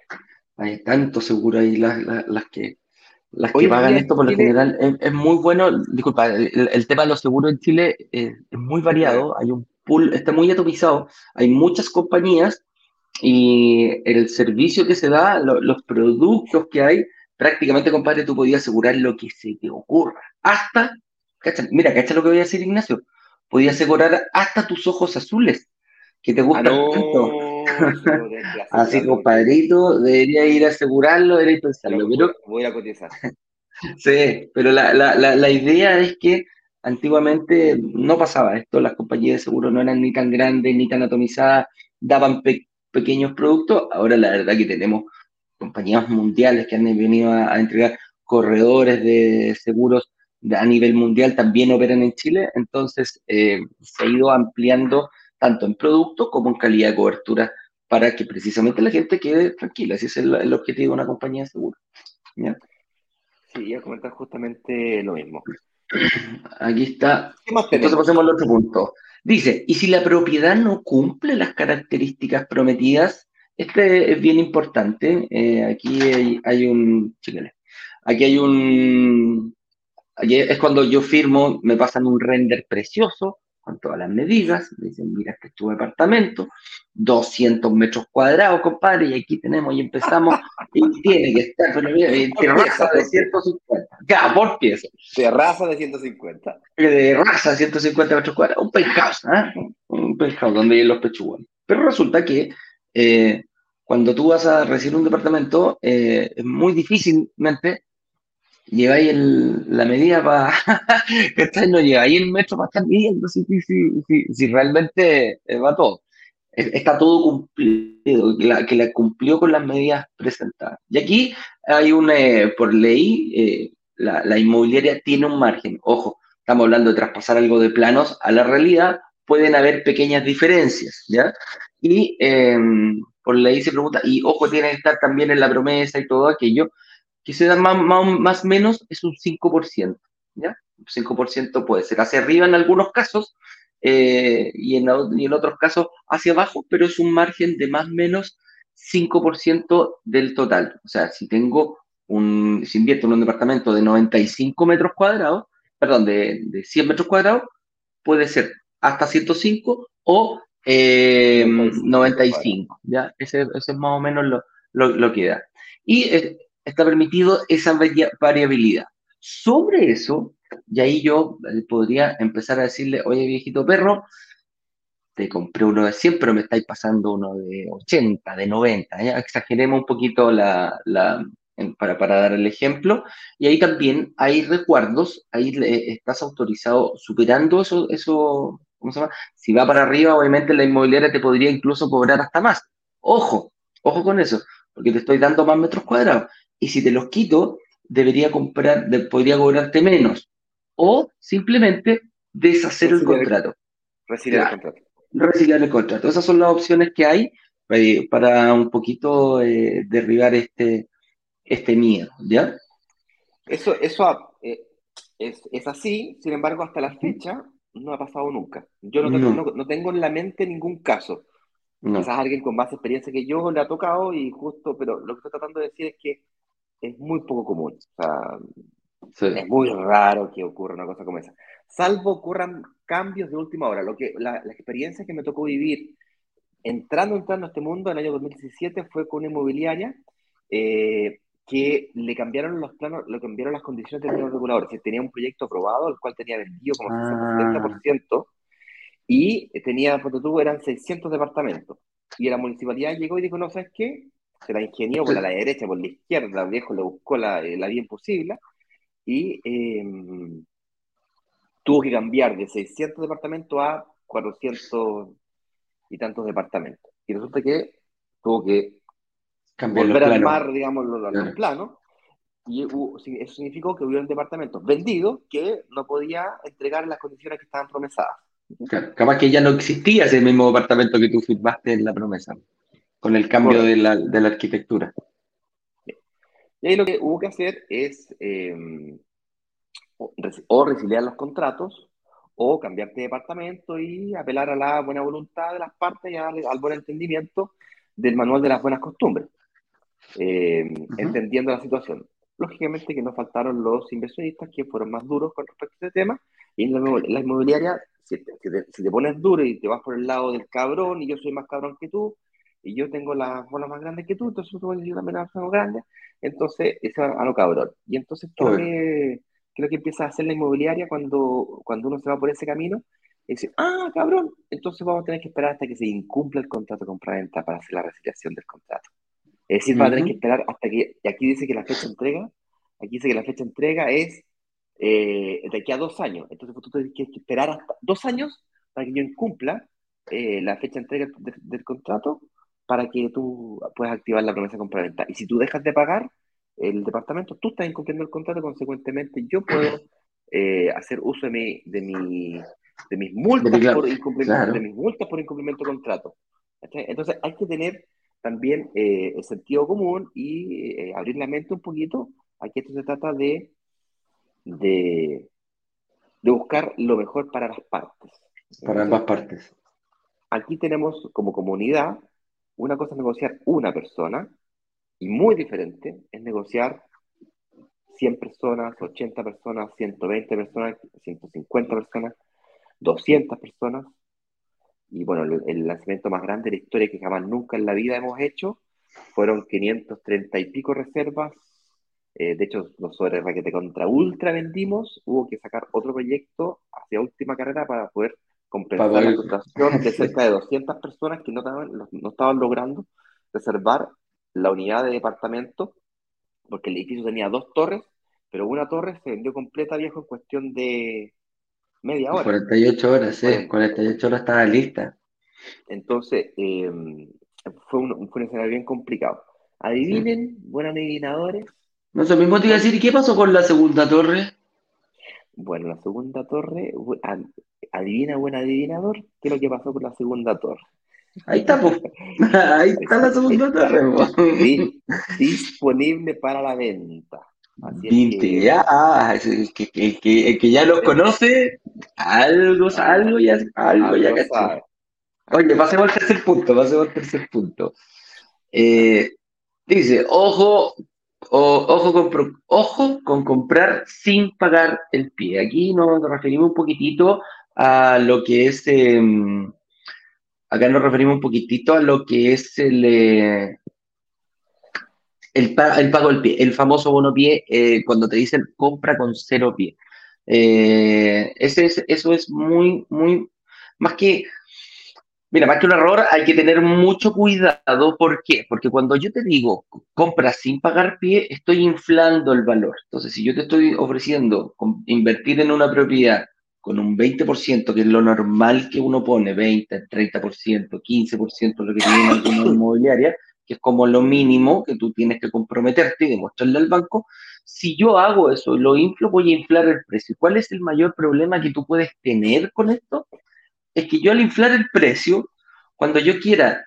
Hay tantos seguros ahí las, las, que las que pagan esto por lo general es, muy bueno. Disculpa, el, tema de los seguros en Chile es, muy variado. Hay un pool, está muy atomizado. Hay muchas compañías y el servicio que se da, los productos que hay, prácticamente, compadre, tú podías asegurar lo que se te ocurra. Hasta, mira, ¿cachai lo que voy a decir, Ignacio? Podías asegurar hasta tus ojos azules, que te gustan tanto. Así, compadrito, debería ir a asegurarlo, debería pensarlo. Pero, voy a cotizar. *laughs* sí, pero la, la, la, idea es que antiguamente no pasaba esto, las compañías de seguro no eran ni tan grandes ni tan atomizadas, daban pequeños productos, ahora la verdad que tenemos compañías mundiales que han venido a, entregar corredores de seguros a nivel mundial también operan en Chile, entonces eh, se ha ido ampliando tanto en producto como en calidad de cobertura para que precisamente la gente quede tranquila, ese es el, objetivo de una compañía de seguro. Sí, ya comentar justamente lo mismo. *clears throat* Aquí está. Entonces pasemos al otro punto. Dice, ¿y si la propiedad no cumple las características prometidas este es bien importante. Eh, aquí hay, un. Aquí hay un. es cuando yo firmo, me pasan un render precioso con todas las medidas. Me dicen, mira, este es tu departamento, 200 metros cuadrados, compadre, y aquí tenemos y empezamos. y tiene que estar, pero mira, de 150. Cada por pieza. De raza de 150. De raza de 150 metros cuadrados. Un penthouse, ¿eh? Un penthouse donde hay los pechugones. Pero resulta que eh, cuando tú vas a recibir un departamento, eh, es muy difícilmente lleváis el, la medida para. *laughs* que no lleváis el metro para estar midiendo si, si, si, si realmente eh, va todo. Está todo cumplido, que la, que la cumplió con las medidas presentadas. Y aquí hay un, eh, por ley, eh, la, la inmobiliaria tiene un margen. Ojo, estamos hablando de traspasar algo de planos a la realidad, pueden haber pequeñas diferencias, ¿ya? Y eh, por ley se pregunta, y ojo, tiene que estar también en la promesa y todo aquello, que se da más, más o menos es un 5%, ¿ya? Un 5% puede ser hacia arriba en algunos casos eh, y, en, y en otros casos hacia abajo, pero es un margen de más o menos 5% del total. O sea, si tengo un, si invierto en un departamento de 95 metros cuadrados, perdón, de, de 100 metros cuadrados, puede ser hasta 105 o eh, 95, ¿ya? Ese, ese, es más o menos lo, lo, lo que da. Y eh, está permitido esa variabilidad. Sobre eso, y ahí yo eh, podría empezar a decirle, oye viejito perro, te compré uno de 100, pero me estáis pasando uno de 80, de 90. ¿ya? Exageremos un poquito la, para, para, dar el ejemplo. Y ahí también hay recuerdos, ahí estás autorizado superando eso, eso, ¿cómo se llama? Si va para arriba, obviamente la inmobiliaria te podría incluso cobrar hasta más. Ojo, ojo con eso, porque te estoy dando más metros cuadrados. Y si te los quito, debería comprar, de, podría cobrarte menos. O simplemente deshacer el contrato. Reciclar claro, el contrato. Reciclar el contrato. Esas son las opciones que hay eh, para un poquito eh, derribar este, este miedo, ¿ya? Eso, eso eh, es, es, así, sin embargo, hasta la fecha no ha pasado nunca. Yo no tengo, no. No, no tengo en la mente ningún caso. No. Quizás alguien con más experiencia que yo le ha tocado y justo, pero lo que estoy tratando de decir es que es muy poco común. O sea, sí. es muy raro que ocurra una cosa como esa. Salvo ocurran cambios de última hora. Lo que, la, la experiencia que me tocó vivir entrando, entrando a este mundo en el año 2017 fue con una inmobiliaria eh, que le cambiaron los planos, le cambiaron las condiciones del plano regulador. Tenía un proyecto aprobado, el cual tenía vendido como ah. 60%, y tenía, porque tú, eran 600 departamentos. Y la municipalidad llegó y dijo, no, ¿sabes qué? Se la ingenió por la derecha, por la izquierda, el viejo le buscó la, la vía imposible, y eh, tuvo que cambiar de 600 departamentos a 400 y tantos departamentos. Y resulta que tuvo que Cambiar volver al mar, digamos, los, los claro. planos, y eso significó que hubieron departamentos vendidos que no podía entregar en las condiciones que estaban promesadas. Claro, capaz que ya no existía ese mismo departamento que tú firmaste en la promesa, con el cambio de, la, de la, arquitectura. Y ahí lo que hubo que hacer es eh, o resiliar los contratos o cambiarte de departamento y apelar a la buena voluntad de las partes y al, al buen entendimiento del manual de las buenas costumbres, eh, uh -huh. entendiendo la situación. Lógicamente que nos faltaron los inversionistas que fueron más duros con respecto a este tema y en la, la inmobiliaria, si te, si, te, si te, pones duro y te vas por el lado del cabrón y yo soy más cabrón que tú y yo tengo las bolas más grandes que tú, entonces tú yo también las tengo grandes, entonces ese va a lo cabrón. Y entonces creo que, creo que empieza a hacer la inmobiliaria cuando, cuando uno se va por ese camino y dice, ah, cabrón, entonces vamos a tener que esperar hasta que se incumpla el contrato de compra-venta para hacer la resiliación del contrato. Es decir, uh -huh. va a tener que esperar hasta que, y aquí dice que la fecha de entrega, aquí dice que la fecha de entrega es eh, de aquí a dos años. Entonces tú tienes que esperar hasta dos años para que yo incumpla eh, la fecha de entrega de, del contrato para que tú puedas activar la promesa de compra-venta. Y si tú dejas de pagar el departamento, tú estás incumpliendo el contrato, consecuentemente yo puedo eh, hacer uso de mi, de mi de mis multas claro, por incumplimiento claro. de mis multas por incumplimiento de contrato. Entonces hay que tener también eh, el sentido común y eh, abrir la mente un poquito. Aquí esto se trata de, de, de, buscar lo mejor para las partes. Para ambas partes. Aquí tenemos como comunidad, una cosa es negociar una persona y muy diferente es negociar 100 personas, 80 personas, 120 personas, 150 personas, 200 personas. Y bueno, el, lanzamiento más grande de la historia que jamás nunca en la vida hemos hecho fueron 530 y pico reservas Eh, de hecho, sobre Raquete contra Ultra vendimos, hubo que sacar otro proyecto hacia última carrera para poder compensar la situación de *laughs* cerca de 200 personas que no estaban, no estaban logrando reservar la unidad de departamento, porque el edificio tenía dos torres, pero una torre se vendió completa, viejo, en cuestión de media hora. 48 horas, sí, 48 horas estaba lista. Entonces, eh, fue, un, fue un escenario bien complicado. Adivinen, buenos adivinadores. No sé, mismo te iba a decir, ¿qué pasó con la segunda torre? Bueno, la segunda torre, adivina, buen adivinador, ¿qué es lo que pasó con la segunda torre? Ahí está, pues. *laughs* Ahí está la segunda torre. *laughs* disponible para la venta. Así que, ya, ah, el que, que, que, ya los conoce, algo, algo ya, algo, ya cachó. Oye, pasemos al tercer punto, pasemos al tercer punto. Eh, dice, ojo, ojo, con, ojo con comprar sin pagar el pie. Aquí nos referimos un poquitito a lo que es, em, acá nos referimos un poquitito a lo que es el, eh, el, pago del pie, el famoso bono pie, eh, cuando te dicen compra con cero pie. ese es, eso es muy, muy, más que Mira, más que un error, hay que tener mucho cuidado. ¿Por qué? Porque cuando yo te digo compra sin pagar pie, estoy inflando el valor. Entonces, si yo te estoy ofreciendo invertir en una propiedad con un 20%, que es lo normal que uno pone, 20, 30%, 15%, lo que tiene una *coughs* inmobiliaria, que es como lo mínimo que tú tienes que comprometerte y demostrarle al banco, si yo hago eso y lo inflo, voy a inflar el precio. ¿Cuál es el mayor problema que tú puedes tener con esto? Es que yo al inflar el precio, cuando yo quiera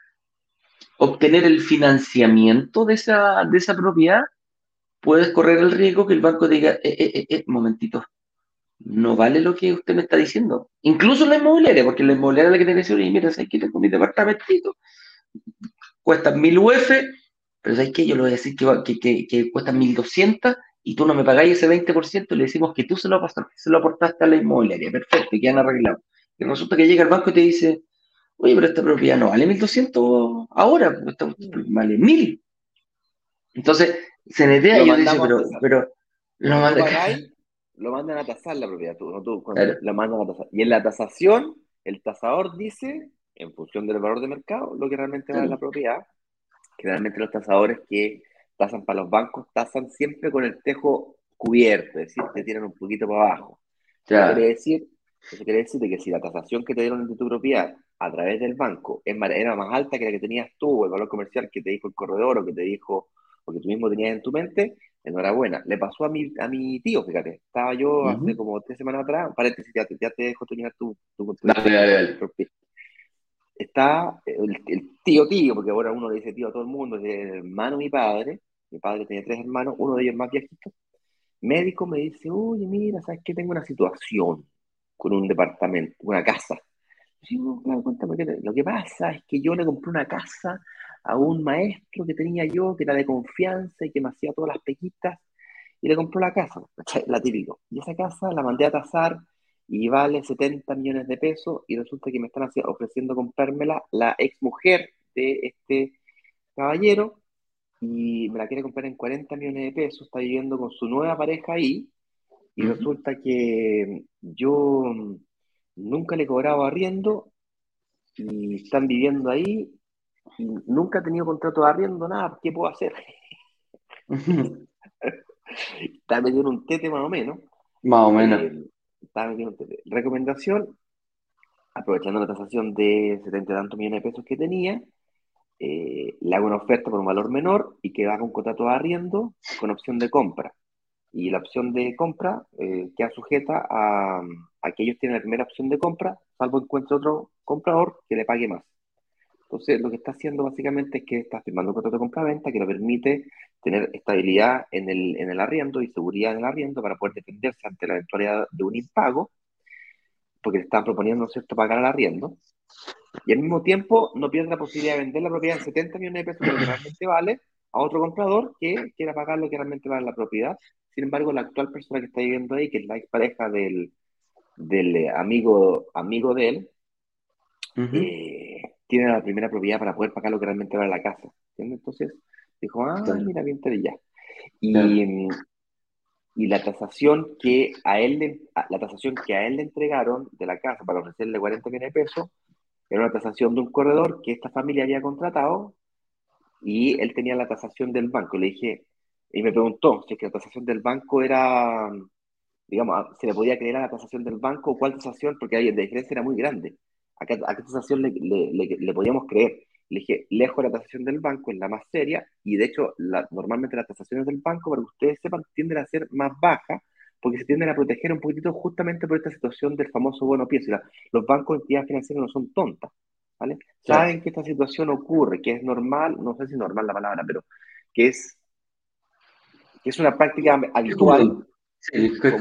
obtener el financiamiento de esa, de esa propiedad, puedes correr el riesgo que el banco diga, eh, eh, eh, eh, momentito, no vale lo que usted me está diciendo. Incluso la inmobiliaria, porque la inmobiliaria la que te dice, oye, mira, ¿sabes qué? Tengo mi departamentito, cuesta mil UF, pero ¿sabes qué? Yo le voy a decir que, que, que, cuesta 1200 y tú no me pagáis ese 20%, le decimos que tú se lo, aportaste a la inmobiliaria. Perfecto, y han arreglado. Y resulta que llega el banco y te dice, oye, pero esta propiedad no vale 1.200 ahora, vale 1.000. Entonces, se netea y yo dice, pero, pero lo, mandan, *laughs* lo mandan a tasar la propiedad, tú, ¿no? tú cuando la mandan a tasar. Y en la tasación, el tasador dice, en función del valor de mercado, lo que realmente vale la propiedad. Generalmente los tasadores que tasan para los bancos tasan siempre con el tejo cubierto, es decir, te tiran un poquito para abajo. Quiere decir eso quiere decir que si la tasación que te dieron de tu propiedad a través del banco era más alta que la que tenías tú, el valor comercial que te dijo el corredor, o que te dijo, o que tú mismo tenías en tu mente, enhorabuena. Le pasó a mi, a mi tío, fíjate. Estaba yo hace como tres semanas atrás, paréntesis, ya te, ya te dejo terminar tu, tu, Está el, tío tío, porque ahora uno le dice tío a todo el mundo, es el hermano de mi padre, mi padre tenía tres hermanos, uno de ellos más viejito, médico me dice, oye, mira, ¿sabes qué? Tengo una situación con un departamento, una casa. Lo que pasa es que yo le compré una casa a un maestro que tenía yo, que era de confianza y que me hacía todas las pequitas, y le compró la casa, la típico. Y esa casa la mandé a tasar y vale 70 millones de pesos, y resulta que me están ofreciendo comprármela la ex mujer de este caballero, y me la quiere comprar en 40 millones de pesos, está viviendo con su nueva pareja ahí, y resulta que yo nunca le cobraba arriendo y están viviendo ahí y nunca he tenido contrato de arriendo, nada, ¿qué puedo hacer? *laughs* Está metido en un tete más o menos. Más o menos. Eh, está metido en un tete. Recomendación, aprovechando la tasación de 70 y tantos millones de pesos que tenía, eh, le hago una oferta por un valor menor y que haga un contrato de arriendo con opción de compra y la opción de compra eh, queda sujeta a, que ellos tienen la primera opción de compra, salvo encuentre otro comprador que le pague más. Entonces, lo que está haciendo básicamente es que está firmando un contrato de compra-venta que le permite tener estabilidad en el, en el arriendo y seguridad en el arriendo para poder defenderse ante la eventualidad de un impago, porque le están proponiendo, ¿cierto?, pagar el arriendo. Y al mismo tiempo no pierde la posibilidad de vender la propiedad en 70 millones de pesos, que realmente vale, a otro comprador que quiera pagar lo que realmente vale la propiedad sin embargo, la actual persona que está viviendo ahí, que es la expareja del, del eh, amigo, amigo de él, eh, tiene la primera propiedad para poder pagar lo que realmente vale la casa. Entonces, dijo, ah, mira, bien te ya. Y, y la tasación que a él le, la tasación que a él le entregaron de la casa para ofrecerle 40 millones de pesos era una tasación de un corredor que esta familia había contratado y él tenía la tasación del banco. Le dije, y me preguntó si es que la tasación del banco era, digamos, se le podía creer a la tasación del banco o cuál tasación, porque la diferencia era muy grande. ¿A qué, a qué tasación le, le, le, podíamos creer? Le dije, lejos de la tasación del banco es la más seria y de hecho la, normalmente las tasaciones del banco, para que ustedes sepan, tienden a ser más bajas porque se tienden a proteger un poquitito justamente por esta situación del famoso bono pie. los bancos de entidades financieras no son tontas, ¿vale? Saben que esta situación ocurre, que es normal, no sé si normal la palabra, pero que es, que es una práctica habitual,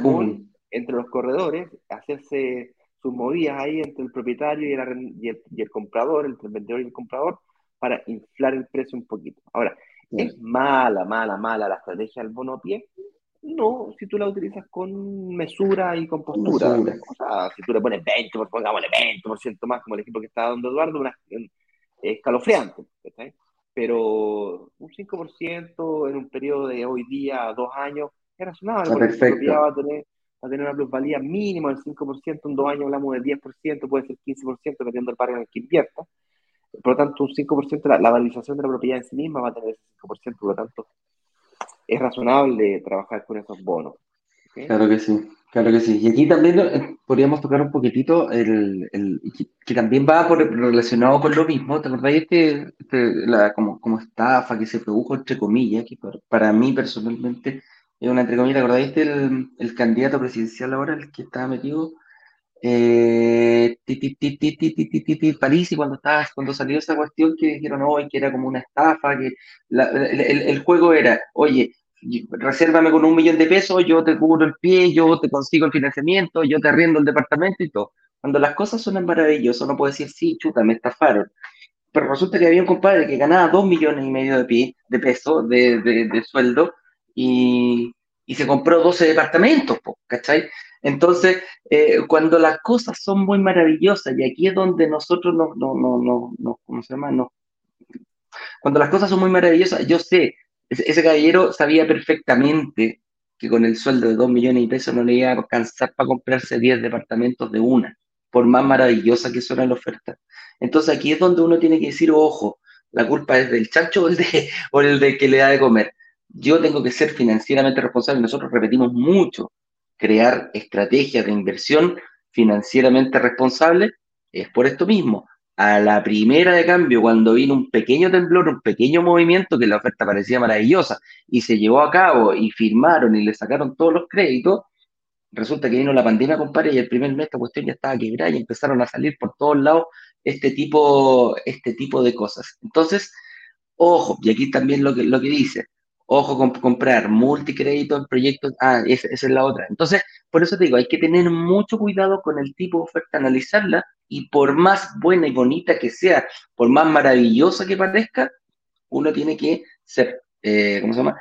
común entre los corredores, hacerse sus movidas ahí entre el propietario y el, y el, y el comprador, entre el vendedor y el comprador, para inflar el precio un poquito. Ahora, ¿es mala, mala, mala la estrategia del bono pie? No, si tú la utilizas con mesura y con postura. O sea, si tú le pones 20, pongámosle 20% más, como el ejemplo que está dando Eduardo, una, es escalofriante. Pero un 5% en un periodo de hoy día, dos años, es razonable. Porque perfecto. va a tener a tener una plusvalía mínima del 5%, en dos años hablamos del 10%, puede ser 15%, dependiendo del barrio en el que invierta. Por lo tanto, un 5%, la, la valorización de la propiedad en sí misma va a tener ese 5%, por lo tanto, es razonable trabajar con esos bonos. Claro que sí, claro que sí. Y aquí también eh, podríamos tocar un poquitito el, el que, también va por, relacionado con lo mismo. ¿Te acordáis este, este, la, como, como estafa que se produjo entre comillas, que para, para mí personalmente es una entre comillas, ¿te acordáis del el candidato presidencial ahora, el que estaba metido? Eh, París y cuando estaba, cuando salió esa cuestión que dijeron hoy que era como una estafa, que el, juego era, oye, resérvame con un millón de pesos, yo te cubro el pie, yo te consigo el financiamiento, yo te arriendo el departamento y todo. Cuando las cosas suenan maravillosas, uno puede decir, sí, chuta, me estafaron. Pero resulta que había un compadre que ganaba dos millones y medio de, pie, de pesos de, de, sueldo y, y, se compró 12 departamentos, ¿cachai? Entonces, eh, cuando las cosas son muy maravillosas, y aquí es donde nosotros no, no, no, no, ¿cómo se llama? Cuando las cosas son muy maravillosas, yo sé, ese, caballero sabía perfectamente que con el sueldo de dos millones de pesos no le iba a alcanzar para comprarse 10 departamentos de una, por más maravillosa que suena la oferta. Entonces aquí es donde uno tiene que decir, ojo, la culpa es del chancho o el de, o el de que le da de comer. Yo tengo que ser financieramente responsable. Nosotros repetimos mucho, crear estrategias de inversión financieramente responsables es por esto mismo. A la primera de cambio, cuando vino un pequeño temblor, un pequeño movimiento, que la oferta parecía maravillosa, y se llevó a cabo y firmaron y le sacaron todos los créditos, resulta que vino la pandemia, compadre, y el primer mes esta cuestión ya estaba quebrada y empezaron a salir por todos lados este tipo, este tipo de cosas. Entonces, ojo, y aquí también lo que, lo que dice, Ojo con comprar multicrédito en proyectos. Ah, esa, es la otra. Entonces, por eso te digo, hay que tener mucho cuidado con el tipo de oferta, analizarla y por más buena y bonita que sea, por más maravillosa que parezca, uno tiene que ser, eh, ¿cómo se llama?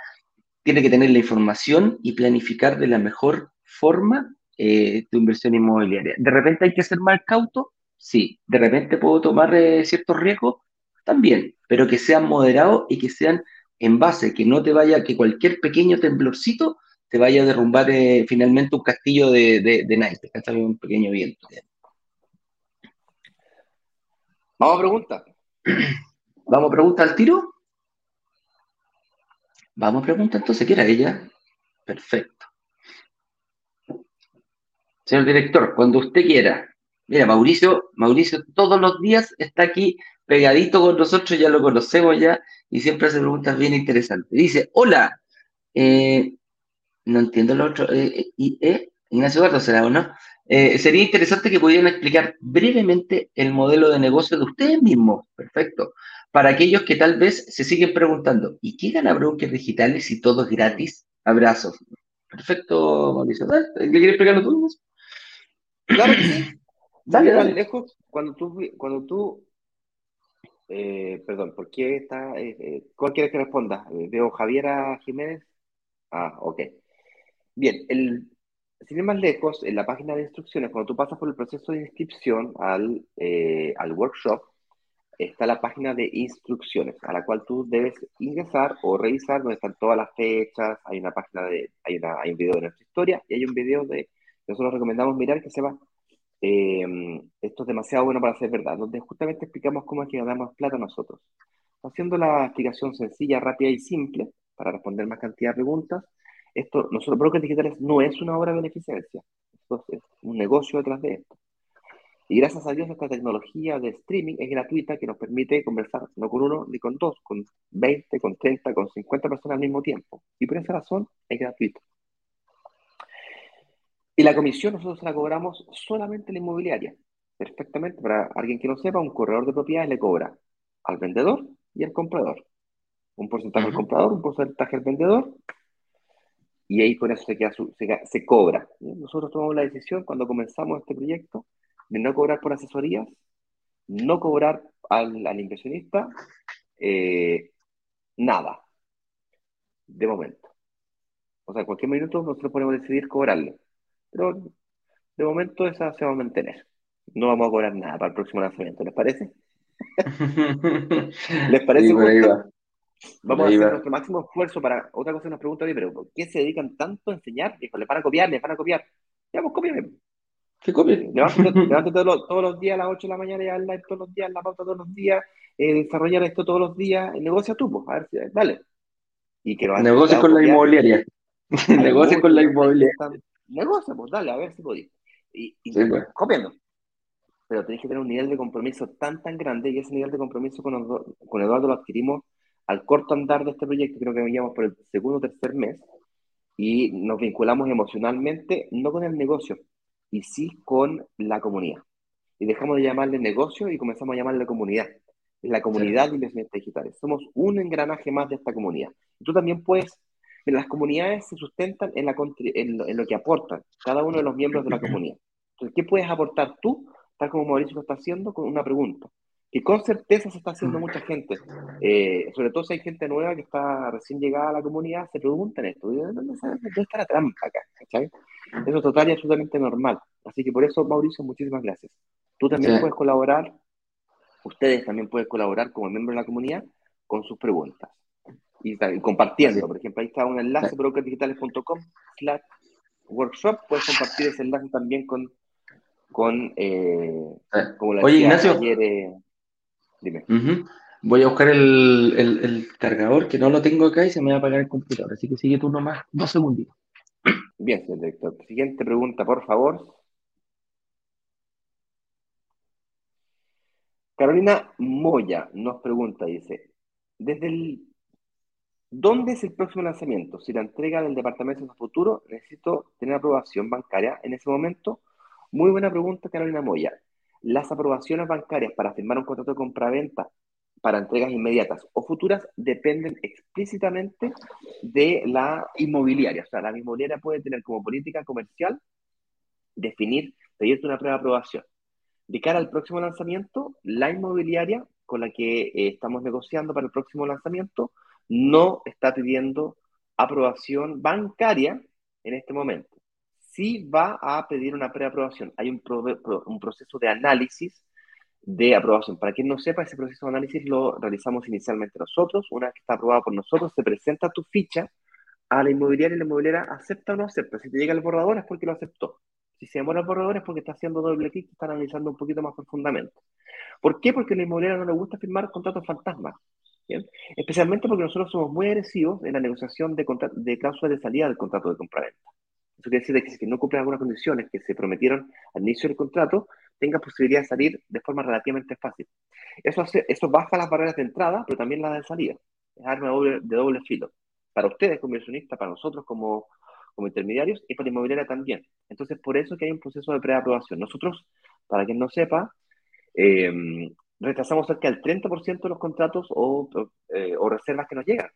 Tiene que tener la información y planificar de la mejor forma eh, tu inversión inmobiliaria. ¿De repente hay que ser más cauto? Sí. ¿De repente puedo tomar eh, ciertos riesgos? También, pero que sean moderados y que sean en base que no te vaya, que cualquier pequeño temblorcito te vaya a derrumbar eh, finalmente un castillo de, de, de Un pequeño viento. Vamos a preguntar. *clears throat* ¿Vamos a preguntar al tiro? Vamos a preguntar entonces, ¿qué era ella? Perfecto. Señor director, cuando usted quiera. Mira, Mauricio, Mauricio todos los días está aquí pegadito con nosotros, ya lo conocemos ya, y siempre hace preguntas bien interesantes. Dice, hola, eh, no entiendo lo otro, eh, eh, Ignacio Eduardo será, ¿o no? sería interesante que pudieran explicar brevemente el modelo de negocio de ustedes mismos, perfecto, para aquellos que tal vez se siguen preguntando, ¿y qué gana Brokers Digitales si todo es gratis? Abrazos. Perfecto, Mauricio. ¿Le quieres explicarlo tú? Claro que sí. Dale, dale. Lejos, cuando tú, cuando tú eh, perdón, ¿por qué está? Eh, eh, ¿Cuál quieres que responda? ¿Veo Javiera Jiménez? Ah, ok. Bien, el, sin ir más lejos, en la página de instrucciones, cuando tú pasas por el proceso de inscripción al, al workshop, está la página de instrucciones a la cual tú debes ingresar o revisar donde están todas las fechas, hay una página de, hay, una, hay un video de nuestra historia y hay un video de, nosotros recomendamos mirar que se va, eh, esto es demasiado bueno para ser verdad, donde justamente explicamos cómo es que ganamos plata nosotros. Haciendo la explicación sencilla, rápida y simple, para responder más cantidad de preguntas, esto, nosotros, Brokers Digitales, no es una obra de beneficencia, esto es un negocio detrás de esto. Y gracias a Dios esta tecnología de streaming es gratuita que nos permite conversar no con uno ni con dos, con 20, con 30, con 50 personas al mismo tiempo. Y por esa razón es gratuito. Y la comisión nosotros la cobramos solamente la inmobiliaria. Perfectamente, para alguien que no sepa, un corredor de propiedades le cobra al vendedor y al comprador. Un porcentaje al comprador, un porcentaje al vendedor, y ahí con eso se, queda se, cobra. Nosotros tomamos la decisión cuando comenzamos este proyecto de no cobrar por asesorías, no cobrar al, al inversionista, eh, nada, de momento. O sea, en cualquier minuto nosotros podemos decidir cobrarle, pero de momento esa se va a mantener. No vamos a cobrar nada para el próximo lanzamiento, ¿les parece? *laughs* ¿Les parece? Vamos a hacer nuestro máximo esfuerzo para. Otra cosa nos pregunta, pero ¿por qué se dedican tanto a enseñar? Dijo, les van a copiar, les van a copiar. Ya, pues cópiame. ¿Qué copien? Levántate, *laughs* todos, los, días a las 8 de la mañana y al live todos los días, la pauta todos los días, eh, desarrollar esto todos los días, negocia tú, pues, a ver si, dale. Y que Negocia con la inmobiliaria. *laughs* Negocia con la inmobiliaria. Negocia, pues, dale, a ver si podéis. Y, y sí, pues. copiando pero tenéis que tener un nivel de compromiso tan, tan grande, y ese nivel de compromiso con, con Eduardo lo adquirimos al corto andar de este proyecto, creo que veníamos por el segundo o tercer mes, y nos vinculamos emocionalmente, no con el negocio, y sí con la comunidad. Y dejamos de llamarle negocio y comenzamos a llamarle comunidad. Es la comunidad de inversionistas digitales. Somos un engranaje más de esta comunidad. Tú también puedes, las comunidades se sustentan en, la, en, lo, en lo que aportan cada uno de los miembros de la comunidad. Entonces, ¿qué puedes aportar tú tal como Mauricio lo está haciendo, con una pregunta, que con certeza se está haciendo mucha gente, eh, sobre todo si hay gente nueva que está recién llegada a la comunidad, se preguntan esto, ¿dónde está la trampa acá? Eso es total y absolutamente normal. Así que por eso, Mauricio, muchísimas gracias. Tú también puedes colaborar, ustedes también pueden colaborar como miembro de la comunidad con sus preguntas. Y, compartiendo, por ejemplo, ahí está un enlace, brokerdigitales.com slash workshop, puedes compartir ese enlace también con con, eh, como la Oye, Ignacio, eh, dime. Voy a buscar el, el, cargador, que no lo tengo acá y se me va a apagar el computador, así que sigue tú nomás dos segunditos. Bien, señor director. Siguiente pregunta, por favor. Carolina Moya nos pregunta, dice, desde el ¿Dónde es el próximo lanzamiento? Si la entrega del departamento es a futuro, necesito tener aprobación bancaria en ese momento muy buena pregunta, Carolina Moya. Las aprobaciones bancarias para firmar un contrato de compraventa para entregas inmediatas o futuras dependen explícitamente de la inmobiliaria. O sea, la inmobiliaria puede tener como política comercial definir, pedirte una prueba de aprobación. De cara al próximo lanzamiento, la inmobiliaria con la que eh, estamos negociando para el próximo lanzamiento no está pidiendo aprobación bancaria en este momento sí va a pedir una preaprobación. Hay un, proceso de análisis de aprobación. Para quien no sepa, ese proceso de análisis lo realizamos inicialmente nosotros. Una vez que está aprobado por nosotros, se presenta tu ficha a la inmobiliaria y la inmobiliaria acepta o no acepta. Si te llega el borrador es porque lo aceptó. Si se demora el borrador es porque está haciendo doble clic está analizando un poquito más profundamente. ¿Por qué? Porque a la inmobiliaria no le gusta firmar contratos fantasmas. Especialmente porque nosotros somos muy agresivos en la negociación de, de cláusulas de salida del contrato de compraventa. Eso quiere decir que si no cumplen algunas condiciones que se prometieron al inicio del contrato, tenga posibilidad de salir de forma relativamente fácil. Eso, hace, eso baja las barreras de entrada, pero también las de salida. Es arma de doble, filo. Para ustedes como inversionistas, para nosotros como, como intermediarios y para la inmobiliaria también. Entonces, por eso que hay un proceso de preaprobación. Nosotros, para quien no sepa, eh, retrasamos cerca del 30% de los contratos o, eh, o reservas que nos llegan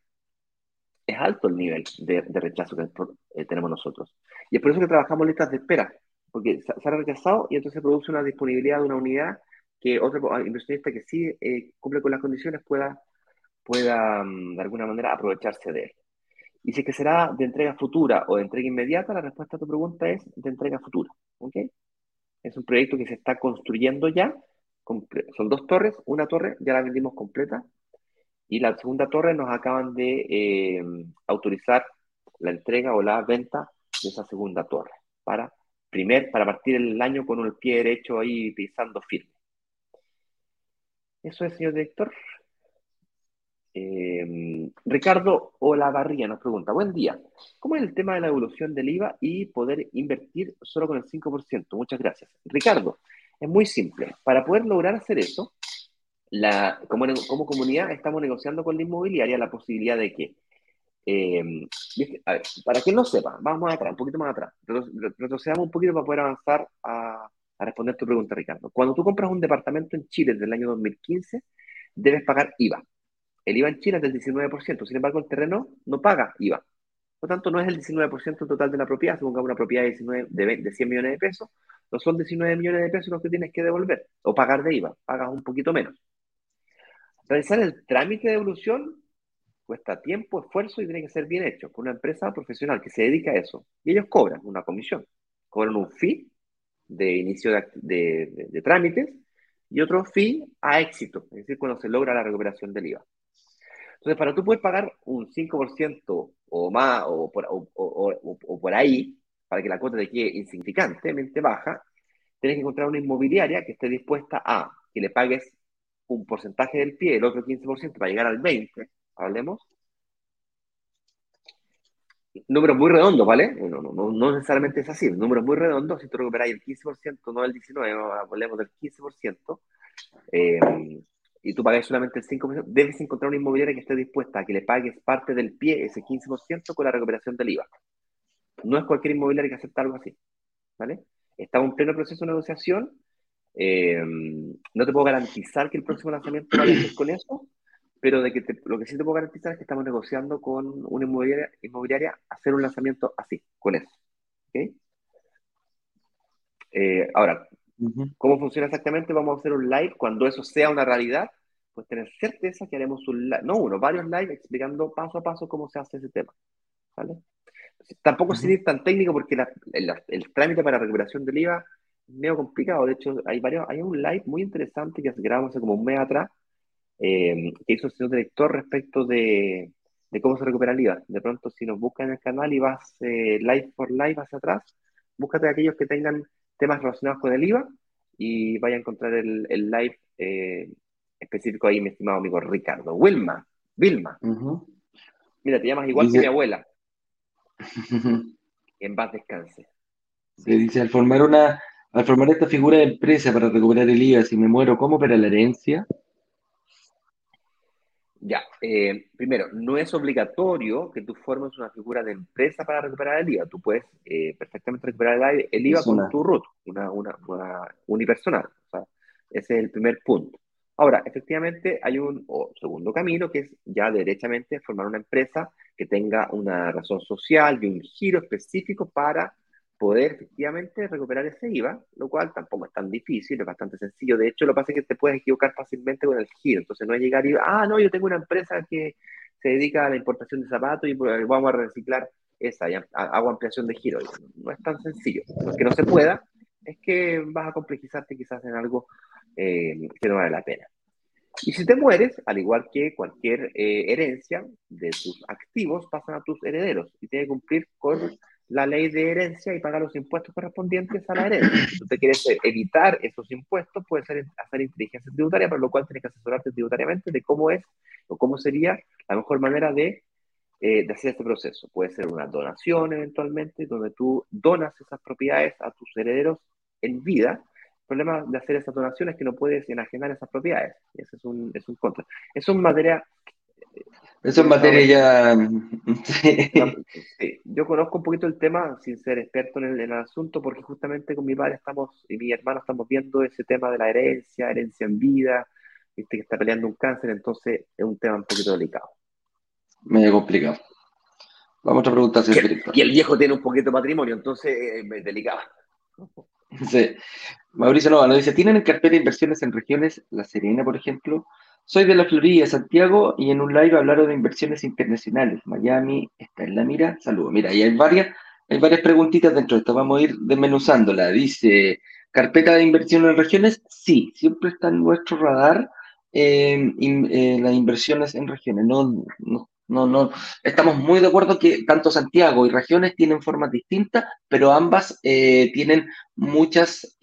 es alto el nivel de, rechazo que eh, tenemos nosotros. Y es por eso que trabajamos listas de espera, porque se, ha rechazado y entonces produce una disponibilidad de una unidad que otro ah, inversionista que sí eh, cumple con las condiciones pueda, pueda mm, de alguna manera aprovecharse de él. Y si es que será de entrega futura o de entrega inmediata, la respuesta a tu pregunta es de entrega futura. ¿okay? Es un proyecto que se está construyendo ya, son dos torres, una torre ya la vendimos completa y la segunda torre nos acaban de eh, autorizar la entrega o la venta de esa segunda torre para, primer, para partir el año con el pie derecho ahí pisando firme. Eso es, señor director. Eh, Ricardo Olavarría nos pregunta, buen día, ¿cómo es el tema de la evolución del IVA y poder invertir solo con el 5%? Muchas gracias. Ricardo, es muy simple. Para poder lograr hacer eso, la, como, como comunidad estamos negociando con la inmobiliaria la posibilidad de que, eh, para quien no sepa, vamos atrás, un poquito más atrás, retrocedamos un poquito para poder avanzar a, a responder tu pregunta, Ricardo. Cuando tú compras un departamento en Chile desde el año 2015, debes pagar IVA. El IVA en Chile es del 19%, sin embargo el terreno no paga IVA. Por tanto, no es el 19% total de la propiedad, según una propiedad de, 19, de, de 100 millones de pesos, no son 19 millones de pesos los que tienes que devolver o pagar de IVA, pagas un poquito menos. Realizar el trámite de devolución cuesta tiempo, esfuerzo y tiene que ser bien hecho por una empresa profesional que se dedica a eso. Y ellos cobran una comisión, cobran un fee de inicio de, trámites y otro fee a éxito, es decir, cuando se logra la recuperación del IVA. Entonces, para tú poder pagar un 5% o más o por, ahí, para que la cuota te quede insignificantemente baja, tienes que encontrar una inmobiliaria que esté dispuesta a que le pagues un porcentaje del pie, el otro 15% para llegar al 20%, hablemos. Números muy redondos, ¿vale? No, no, no, necesariamente es así, números muy redondos, si tú recuperas el 15%, no el 19%, hablemos del 15%, eh, y tú pagas solamente el 5%, debes encontrar una inmobiliaria que esté dispuesta a que le pagues parte del pie, ese 15%, con la recuperación del IVA. No es cualquier inmobiliaria que acepta algo así, ¿vale? Estamos en pleno proceso de negociación. Eh, no te puedo garantizar que el próximo lanzamiento vaya a ser con eso, pero de que lo que sí te puedo garantizar es que estamos negociando con una inmobiliaria, inmobiliaria hacer un lanzamiento así, con eso. ¿okay? Eh, ahora, ¿cómo funciona exactamente? Vamos a hacer un live cuando eso sea una realidad, pues tener certeza que haremos un live, no uno, varios live explicando paso a paso cómo se hace ese tema. ¿Vale? Tampoco uh ir tan técnico porque el, trámite para recuperación del IVA es medio complicado. De hecho, hay varios, hay un live muy interesante que grabamos hace como un mes atrás, eh, que hizo el señor director respecto de, cómo se recupera el IVA. De pronto, si nos buscan en el canal y vas eh, live por live hacia atrás, búscate a aquellos que tengan temas relacionados con el IVA y vaya a encontrar el, live eh, específico ahí, mi estimado amigo Ricardo. Wilma, Vilma. Mira, te llamas igual que mi abuela. *laughs* en paz descanse. Se dice, al formar una, al formar esta figura de empresa para recuperar el IVA, si me muero, ¿cómo para la herencia? Ya, eh, primero, no es obligatorio que tú formes una figura de empresa para recuperar el IVA. Tú puedes eh, perfectamente recuperar el, IVA con tu root, una, una, unipersonal. ese es el primer punto. Ahora, efectivamente, hay un segundo camino que es ya derechamente formar una empresa que tenga una razón social y un giro específico para poder efectivamente recuperar ese IVA, lo cual tampoco es tan difícil, es bastante sencillo. De hecho, lo que pasa es que te puedes equivocar fácilmente con el giro. Entonces, no es llegar y, ah, no, yo tengo una empresa que se dedica a la importación de zapatos y pues, vamos a reciclar esa, y hago ampliación de giro. No es tan sencillo. Lo que no se pueda es que vas a complejizarte quizás en algo eh, que no vale la pena. Y si te mueres, al igual que cualquier eh, herencia de tus activos, pasan a tus herederos y tienes que cumplir con la ley de herencia y pagar los impuestos correspondientes a la herencia. Si tú te quieres evitar esos impuestos, puedes hacer, hacer inteligencia tributaria, para lo cual tienes que asesorarte tributariamente de cómo es o cómo sería la mejor manera de, eh, de hacer este proceso. Puede ser una donación eventualmente, donde tú donas esas propiedades a tus herederos en vida, problema de hacer esas donaciones es que no puedes enajenar esas propiedades. Ese es un, es un contra. Eso es materia... Eso es materia ya... *laughs* Sí. Yo conozco un poquito el tema sin ser experto en el, asunto porque justamente con mi padre estamos y mi hermano estamos viendo ese tema de la herencia, herencia en vida, viste que está peleando un cáncer, entonces es un tema un poquito delicado. Medio complicado. Vamos a otra pregunta, Y el viejo tiene un poquito de patrimonio, entonces es delicado. *laughs* Sí. Mauricio Nova nos dice, ¿tienen en carpeta inversiones en regiones, La Serena, por ejemplo? Soy de la Florida, Santiago, y en un live hablaron de inversiones internacionales. Miami está en la mira. Saludos. Mira, y hay varias, hay varias preguntitas dentro de esto. Vamos a ir desmenuzándola. Dice carpeta de inversión en regiones, sí, siempre está en nuestro radar eh, eh, las inversiones en regiones. No, no, no, no, estamos muy de acuerdo que tanto Santiago y regiones tienen formas distintas, pero ambas eh, tienen muchas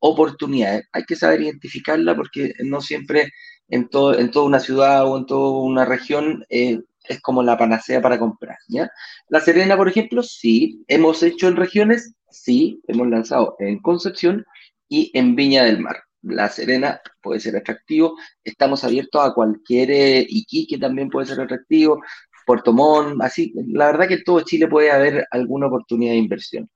oportunidades. Hay que saber identificarla porque no siempre en, todo, en toda una ciudad o en toda una región es como la panacea para comprar. La Serena, por ejemplo, sí. Hemos hecho en regiones, sí. Hemos lanzado en Concepción y en Viña del Mar. La Serena puede ser atractivo. Estamos abiertos a cualquier eh, Iquique también puede ser atractivo. Puerto Montt, así. La verdad que en todo Chile puede haber alguna oportunidad de inversión.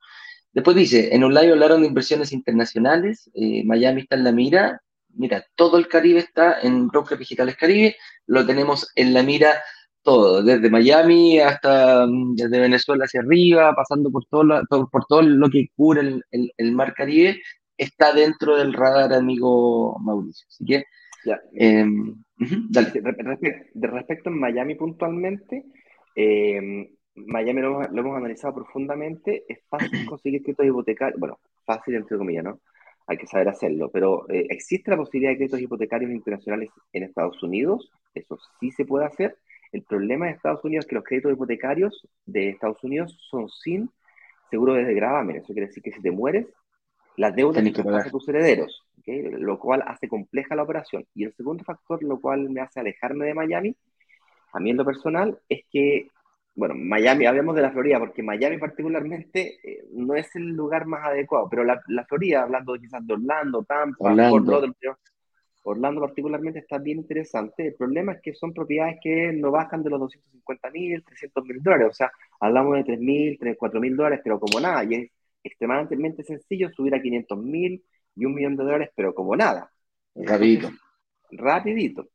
Después dice, en un live hablaron de inversiones internacionales. Eh, Miami está en la mira. Mira, todo el Caribe está en Brokers Digitales Caribe. Lo tenemos en la mira todo, desde Miami hasta mm, desde Venezuela hacia arriba, pasando por todo, lo, por todo lo que cubre el, mar Caribe, está dentro del radar, amigo Mauricio. Así que, ya. Em, dale. De, respecto a Miami puntualmente, em, Miami lo, hemos analizado profundamente, es fácil *clears throat* conseguir créditos hipotecarios, bueno, fácil entre comillas, ¿no? Hay que saber hacerlo, pero eh, existe la posibilidad de créditos hipotecarios internacionales en Estados Unidos, eso sí se puede hacer, el problema de Estados Unidos es que los créditos hipotecarios de Estados Unidos son sin seguro de gravamen. Eso quiere decir que si te mueres, las deudas se pasan a tus herederos, lo cual hace compleja la operación. Y el segundo factor, lo cual me hace alejarme de Miami, a mí en lo personal, es que, bueno, Miami, hablemos de la Florida, porque Miami particularmente eh, no es el lugar más adecuado, pero la, Florida, hablando quizás de Orlando, Tampa, Orlando. Orlando particularmente está bien interesante. El problema es que son propiedades que no bajan de los 250 mil, 300 mil dólares. O sea, hablamos de 3 mil, 4 mil dólares, pero como nada. Y es extremadamente sencillo subir a 500 mil y un millón de dólares, pero como nada. Rapidito. Rapidito.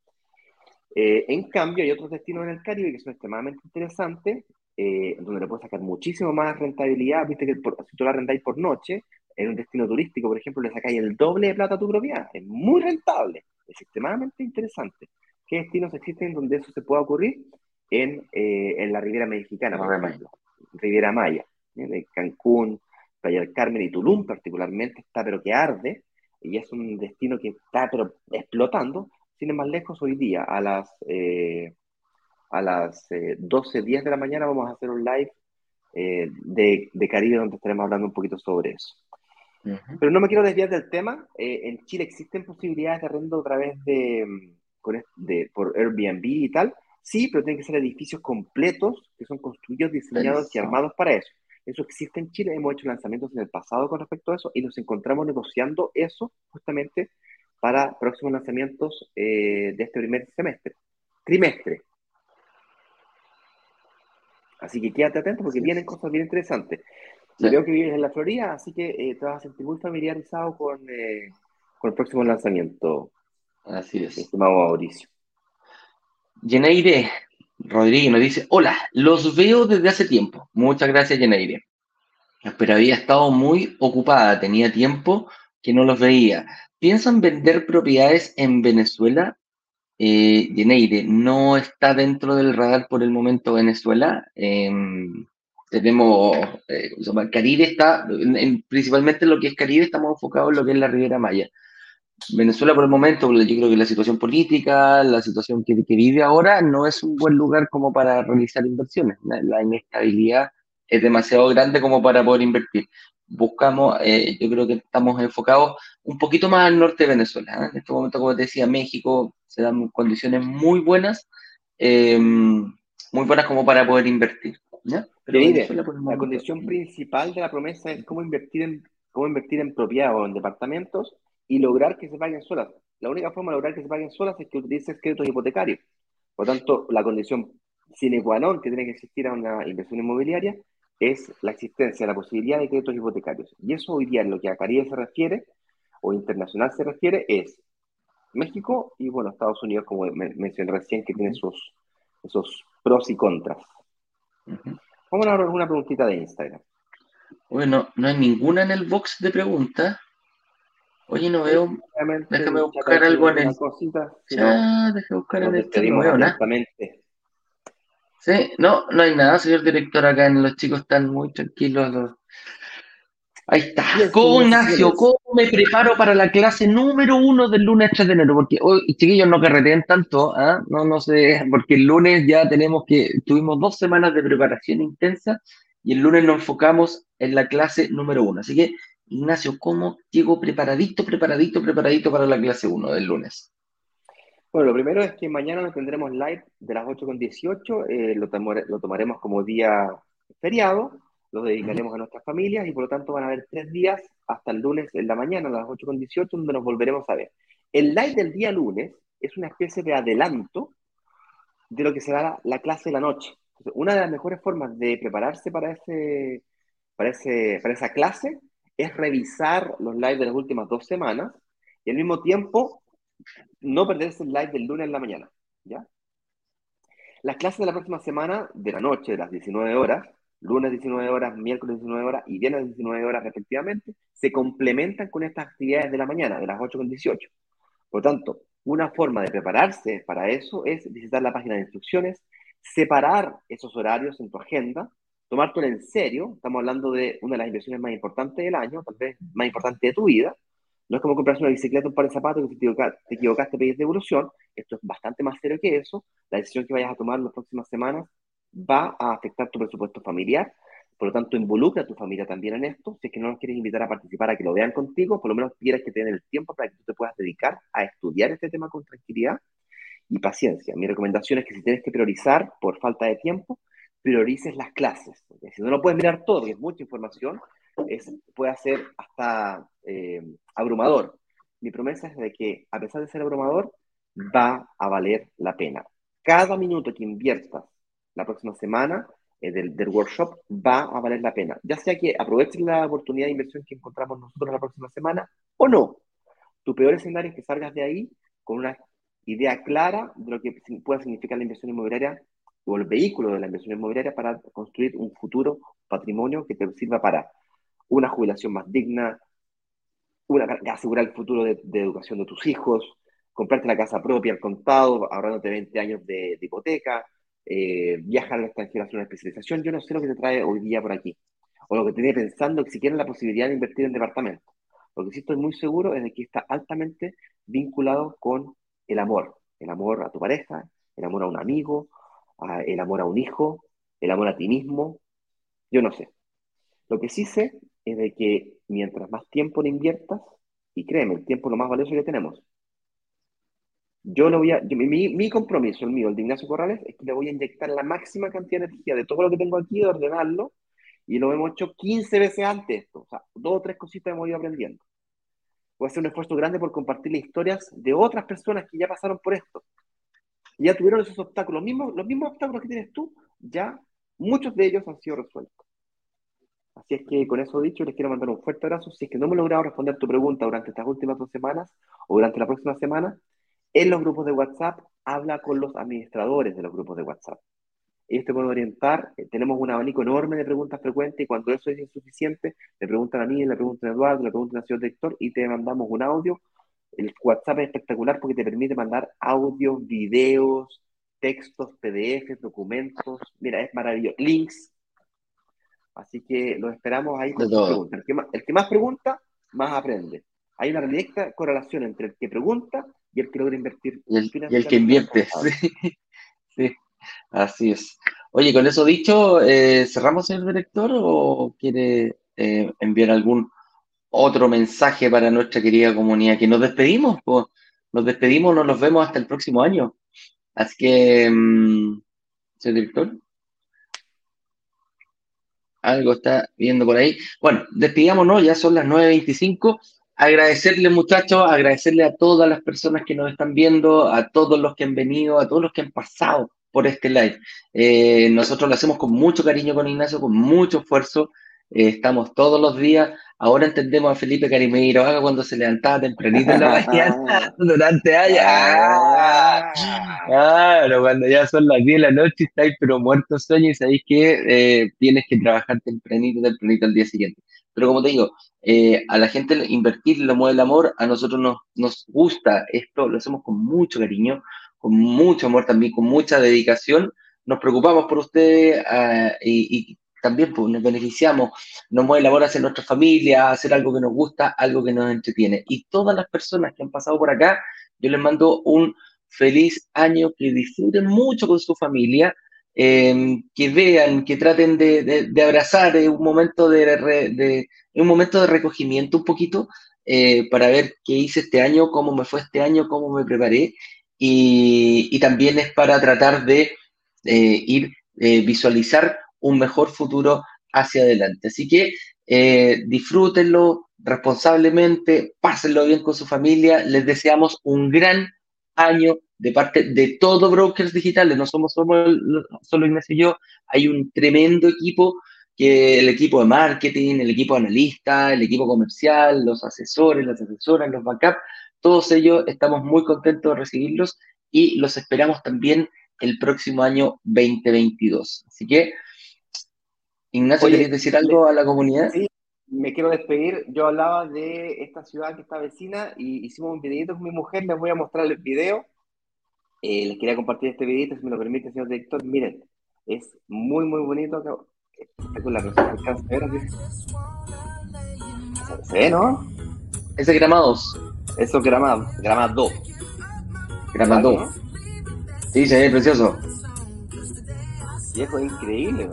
Eh, en cambio, hay otros destinos en el Caribe que son extremadamente interesantes, eh, donde le puedes sacar muchísimo más rentabilidad. Viste que si tú la rentáis por noche, en un destino turístico, por ejemplo, le sacáis el doble de plata a tu propiedad. Es muy rentable, es extremadamente interesante. ¿Qué destinos existen donde eso se pueda ocurrir? En, eh, en la Riviera Mexicana, por ejemplo. Riviera Maya, de Cancún, Playa del Carmen y Tulum particularmente, está pero que arde, y es un destino que está pero explotando. Sin más lejos, hoy día a las, eh, a las eh, 12.10 de la mañana vamos a hacer un live eh, de, de Caribe donde estaremos hablando un poquito sobre eso. Pero no me quiero desviar del tema. Eh, en Chile existen posibilidades de arrendo a través de, de, por Airbnb y tal. Sí, pero tienen que ser edificios completos que son construidos, diseñados y armados para eso. Eso existe en Chile. Hemos hecho lanzamientos en el pasado con respecto a eso y nos encontramos negociando eso justamente para próximos lanzamientos eh, de este primer semestre, trimestre. Así que quédate atento porque vienen cosas bien interesantes. Veo que vives en la Florida, así que eh, te vas a sentir muy familiarizado con, eh, con el próximo lanzamiento. Así es. Estimado Mauricio. Yeneire Rodríguez nos dice, hola, los veo desde hace tiempo. Muchas gracias, Yeneire. Pero había estado muy ocupada, tenía tiempo que no los veía. ¿Piensan vender propiedades en Venezuela? Eh, Yeneire, no está dentro del radar por el momento Venezuela. Eh, tenemos, eh, Caribe está, principalmente lo que es Caribe, estamos enfocados en lo que es la Riviera Maya. Venezuela por el momento, yo creo que la situación política, la situación que, vive ahora, no es un buen lugar como para realizar inversiones. La, inestabilidad es demasiado grande como para poder invertir. Buscamos, eh, yo creo que estamos enfocados un poquito más al norte de Venezuela. ¿eh? En este momento, como te decía, México se dan condiciones muy buenas, muy buenas como para poder invertir la condición principal de la promesa es cómo invertir en cómo invertir en propiedad o en departamentos y lograr que se paguen solas. La única forma de lograr que se paguen solas es que utilices créditos hipotecarios. Por tanto, la condición sine qua non que tiene que existir a una inversión inmobiliaria es la existencia, la posibilidad de créditos hipotecarios. Y eso hoy día en lo que a Caribe se refiere, o internacional se refiere, es México y, bueno, Estados Unidos, como mencioné recién, que tiene sus, esos pros y contras. Vamos a ver una preguntita de Instagram. Bueno, no hay ninguna en el box de preguntas. Oye, no veo. Déjame buscar algo en el. Cosita, ya, déjame buscar en el. No veo nada. Sí, no, no hay nada, señor director. Acá en los chicos están muy tranquilos. Ahí está. ¿Cómo, Ignacio? ¿Cómo me preparo para la clase número uno del lunes 3 de enero? Porque hoy, chiquillos, no carreteen tanto, ¿ah? No, no sé, porque el lunes ya tenemos que, tuvimos dos semanas de preparación intensa y el lunes nos enfocamos en la clase número uno. Así que, Ignacio, ¿cómo llego preparadito, preparadito, preparadito para la clase uno del lunes? Bueno, lo primero es que mañana nos tendremos live de las 8.18, eh, lo, lo tomaremos como día feriado los dedicaremos a nuestras familias y por lo tanto van a haber tres días hasta el lunes en la mañana a las 8.18 donde nos volveremos a ver. El live del día lunes es una especie de adelanto de lo que será la, clase de la noche. una de las mejores formas de prepararse para, ese, para, ese, para esa clase es revisar los lives de las últimas dos semanas y al mismo tiempo no perderse el live del lunes en la mañana. ¿ya? Las clases de la próxima semana, de la noche, de las 19 horas, lunes 19 horas, miércoles 19 horas y viernes 19 horas respectivamente, se complementan con estas actividades de la mañana, de las 8 con 18. Por tanto, una forma de prepararse para eso es visitar la página de instrucciones, separar esos horarios en tu agenda, tomártelo en serio, estamos hablando de una de las inversiones más importantes del año, tal vez más importante de tu vida, no es como comprarse una bicicleta, un par de zapatos, que si te equivocaste, te equivocaste pedir devolución, esto es bastante más serio que eso, la decisión que vayas a tomar en las próximas semanas va a afectar tu presupuesto familiar. Por lo tanto, involucra a tu familia también en esto. Si es que no los quieres invitar a participar, a que lo vean contigo, por lo menos quieres que tengan el tiempo para que tú te puedas dedicar a estudiar este tema con tranquilidad y paciencia. Mi recomendación es que si tienes que priorizar por falta de tiempo, priorices las clases. Si no lo puedes mirar todo, que es mucha información, es, puede ser hasta eh, abrumador. Mi promesa es de que, a pesar de ser abrumador, va a valer la pena. Cada minuto que inviertas la próxima semana eh, del, del, workshop va a valer la pena. Ya sea que aprovechen la oportunidad de inversión que encontramos nosotros la próxima semana o no. Tu peor escenario es que salgas de ahí con una idea clara de lo que pueda significar la inversión inmobiliaria o el vehículo de la inversión inmobiliaria para construir un futuro patrimonio que te sirva para una jubilación más digna, una, asegurar el futuro de, educación de tus hijos, comprarte la casa propia al contado, ahorrándote 20 años de hipoteca, eh, viajar al extranjero a hacer una especialización. Yo no sé lo que te trae hoy día por aquí, o lo que tenía pensando, que siquiera la posibilidad de invertir en departamento. Lo que sí estoy muy seguro es de que está altamente vinculado con el amor, el amor a tu pareja, el amor a un amigo, el amor a un hijo, el amor a ti mismo. Yo no sé. Lo que sí sé es de que mientras más tiempo le inviertas, y créeme, el tiempo es lo más valioso que tenemos, yo lo voy a, mi, mi, compromiso, el mío, el de Ignacio Corrales, es que le voy a inyectar la máxima cantidad de energía de todo lo que tengo aquí, de ordenarlo, y lo hemos hecho 15 veces antes esto, o sea, dos o tres cositas hemos ido aprendiendo. Voy a hacer un esfuerzo grande por compartir las historias de otras personas que ya pasaron por esto. Ya tuvieron esos obstáculos, los mismos, los mismos obstáculos que tienes tú, ya muchos de ellos han sido resueltos. Así es que con eso dicho, les quiero mandar un fuerte abrazo. Si es que no me he logrado responder tu pregunta durante estas últimas dos semanas o durante la próxima semana, en los grupos de WhatsApp, habla con los administradores de los grupos de WhatsApp. Ellos te pueden orientar. Eh, tenemos un abanico enorme de preguntas frecuentes y cuando eso es insuficiente, le preguntan a mí, le preguntan a Eduardo, le preguntan al señor director y te mandamos un audio. El WhatsApp es espectacular porque te permite mandar audios, videos, textos, PDFs, documentos. Mira, es maravilloso. Links. Así que los esperamos ahí con preguntas. el que más pregunta, más aprende. Hay una directa correlación entre el que pregunta y el que logra invertir. Y el, que invierte, *laughs* sí. así es. Oye, con eso dicho, eh, ¿cerramos el director o quiere eh, enviar algún otro mensaje para nuestra querida comunidad? Que nos despedimos, pues, nos despedimos, nos vemos hasta el próximo año. Así que, mm, señor director. Algo está viendo por ahí. Bueno, despidámonos, ya son las 9.25 agradecerle muchachos, agradecerle a todas las personas que nos están viendo, a todos los que han venido, a todos los que han pasado por este live. Eh, nosotros lo hacemos con mucho cariño con Ignacio, con mucho esfuerzo. Eh, estamos todos los días. Ahora entendemos a Felipe Carimeiro haga cuando se levantaba tempranito en la mañana *laughs* durante años. Ah, claro, cuando ya son las 10 de la noche estáis pero muertos sueños y sabéis que eh, tienes que trabajar tempranito, tempranito al día siguiente. Pero como te digo, eh, a la gente invertir lo mueve el amor, a nosotros nos, nos gusta esto, lo hacemos con mucho cariño, con mucho amor también, con mucha dedicación. Nos preocupamos por ustedes ah, y, también pues, nos beneficiamos, nos mueve la hora hacer nuestra familia, hacer algo que nos gusta, algo que nos entretiene. Y todas las personas que han pasado por acá, yo les mando un feliz año, que disfruten mucho con su familia, em, que vean, que traten de, abrazar un momento de, un momento de recogimiento un poquito eh, para ver qué hice este año, cómo me fue este año, cómo me preparé. Y, también es para tratar de eh, ir eh, visualizar un mejor futuro hacia adelante. Así que disfrútenlo responsablemente, pásenlo bien con su familia. Les deseamos un gran año de parte de todo Brokers Digitales, no somos solo, solo Ignacio y yo, hay un tremendo equipo que el equipo de marketing, el equipo de analista, el equipo comercial, los asesores, las asesoras, los backup, todos ellos estamos muy contentos de recibirlos y los esperamos también el próximo año 2022. Así que, Ignacio, ¿querías decir algo a la comunidad? Sí, me quiero despedir. Yo hablaba de esta ciudad que está vecina y hicimos un videito con mi mujer. Les voy a mostrar el video. Eh, les quería compartir este videito, si me lo permite, señor director. Miren, es muy, muy bonito. Espectacular, no se ve, ¿no? Ese es gramados. Eso es grama, grama Gramado. Sí, se ve precioso. Viejo, increíble,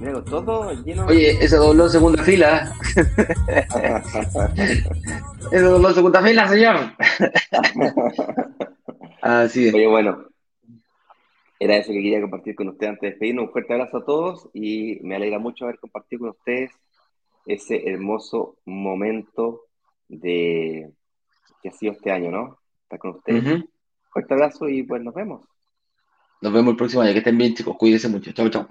Mira, todo lleno Oye, ese dobló segunda fila. *laughs* ese dobló segunda fila, señor. *laughs* Así es. Oye, bueno, era eso que quería compartir con ustedes antes de despedirnos. Un fuerte abrazo a todos y me alegra mucho haber compartido con ustedes ese hermoso momento de que ha sido este año, ¿no? Estar con ustedes. Fuerte abrazo y pues nos vemos. Nos vemos el próximo año. Que estén bien, chicos. Cuídense mucho. Chao, chao.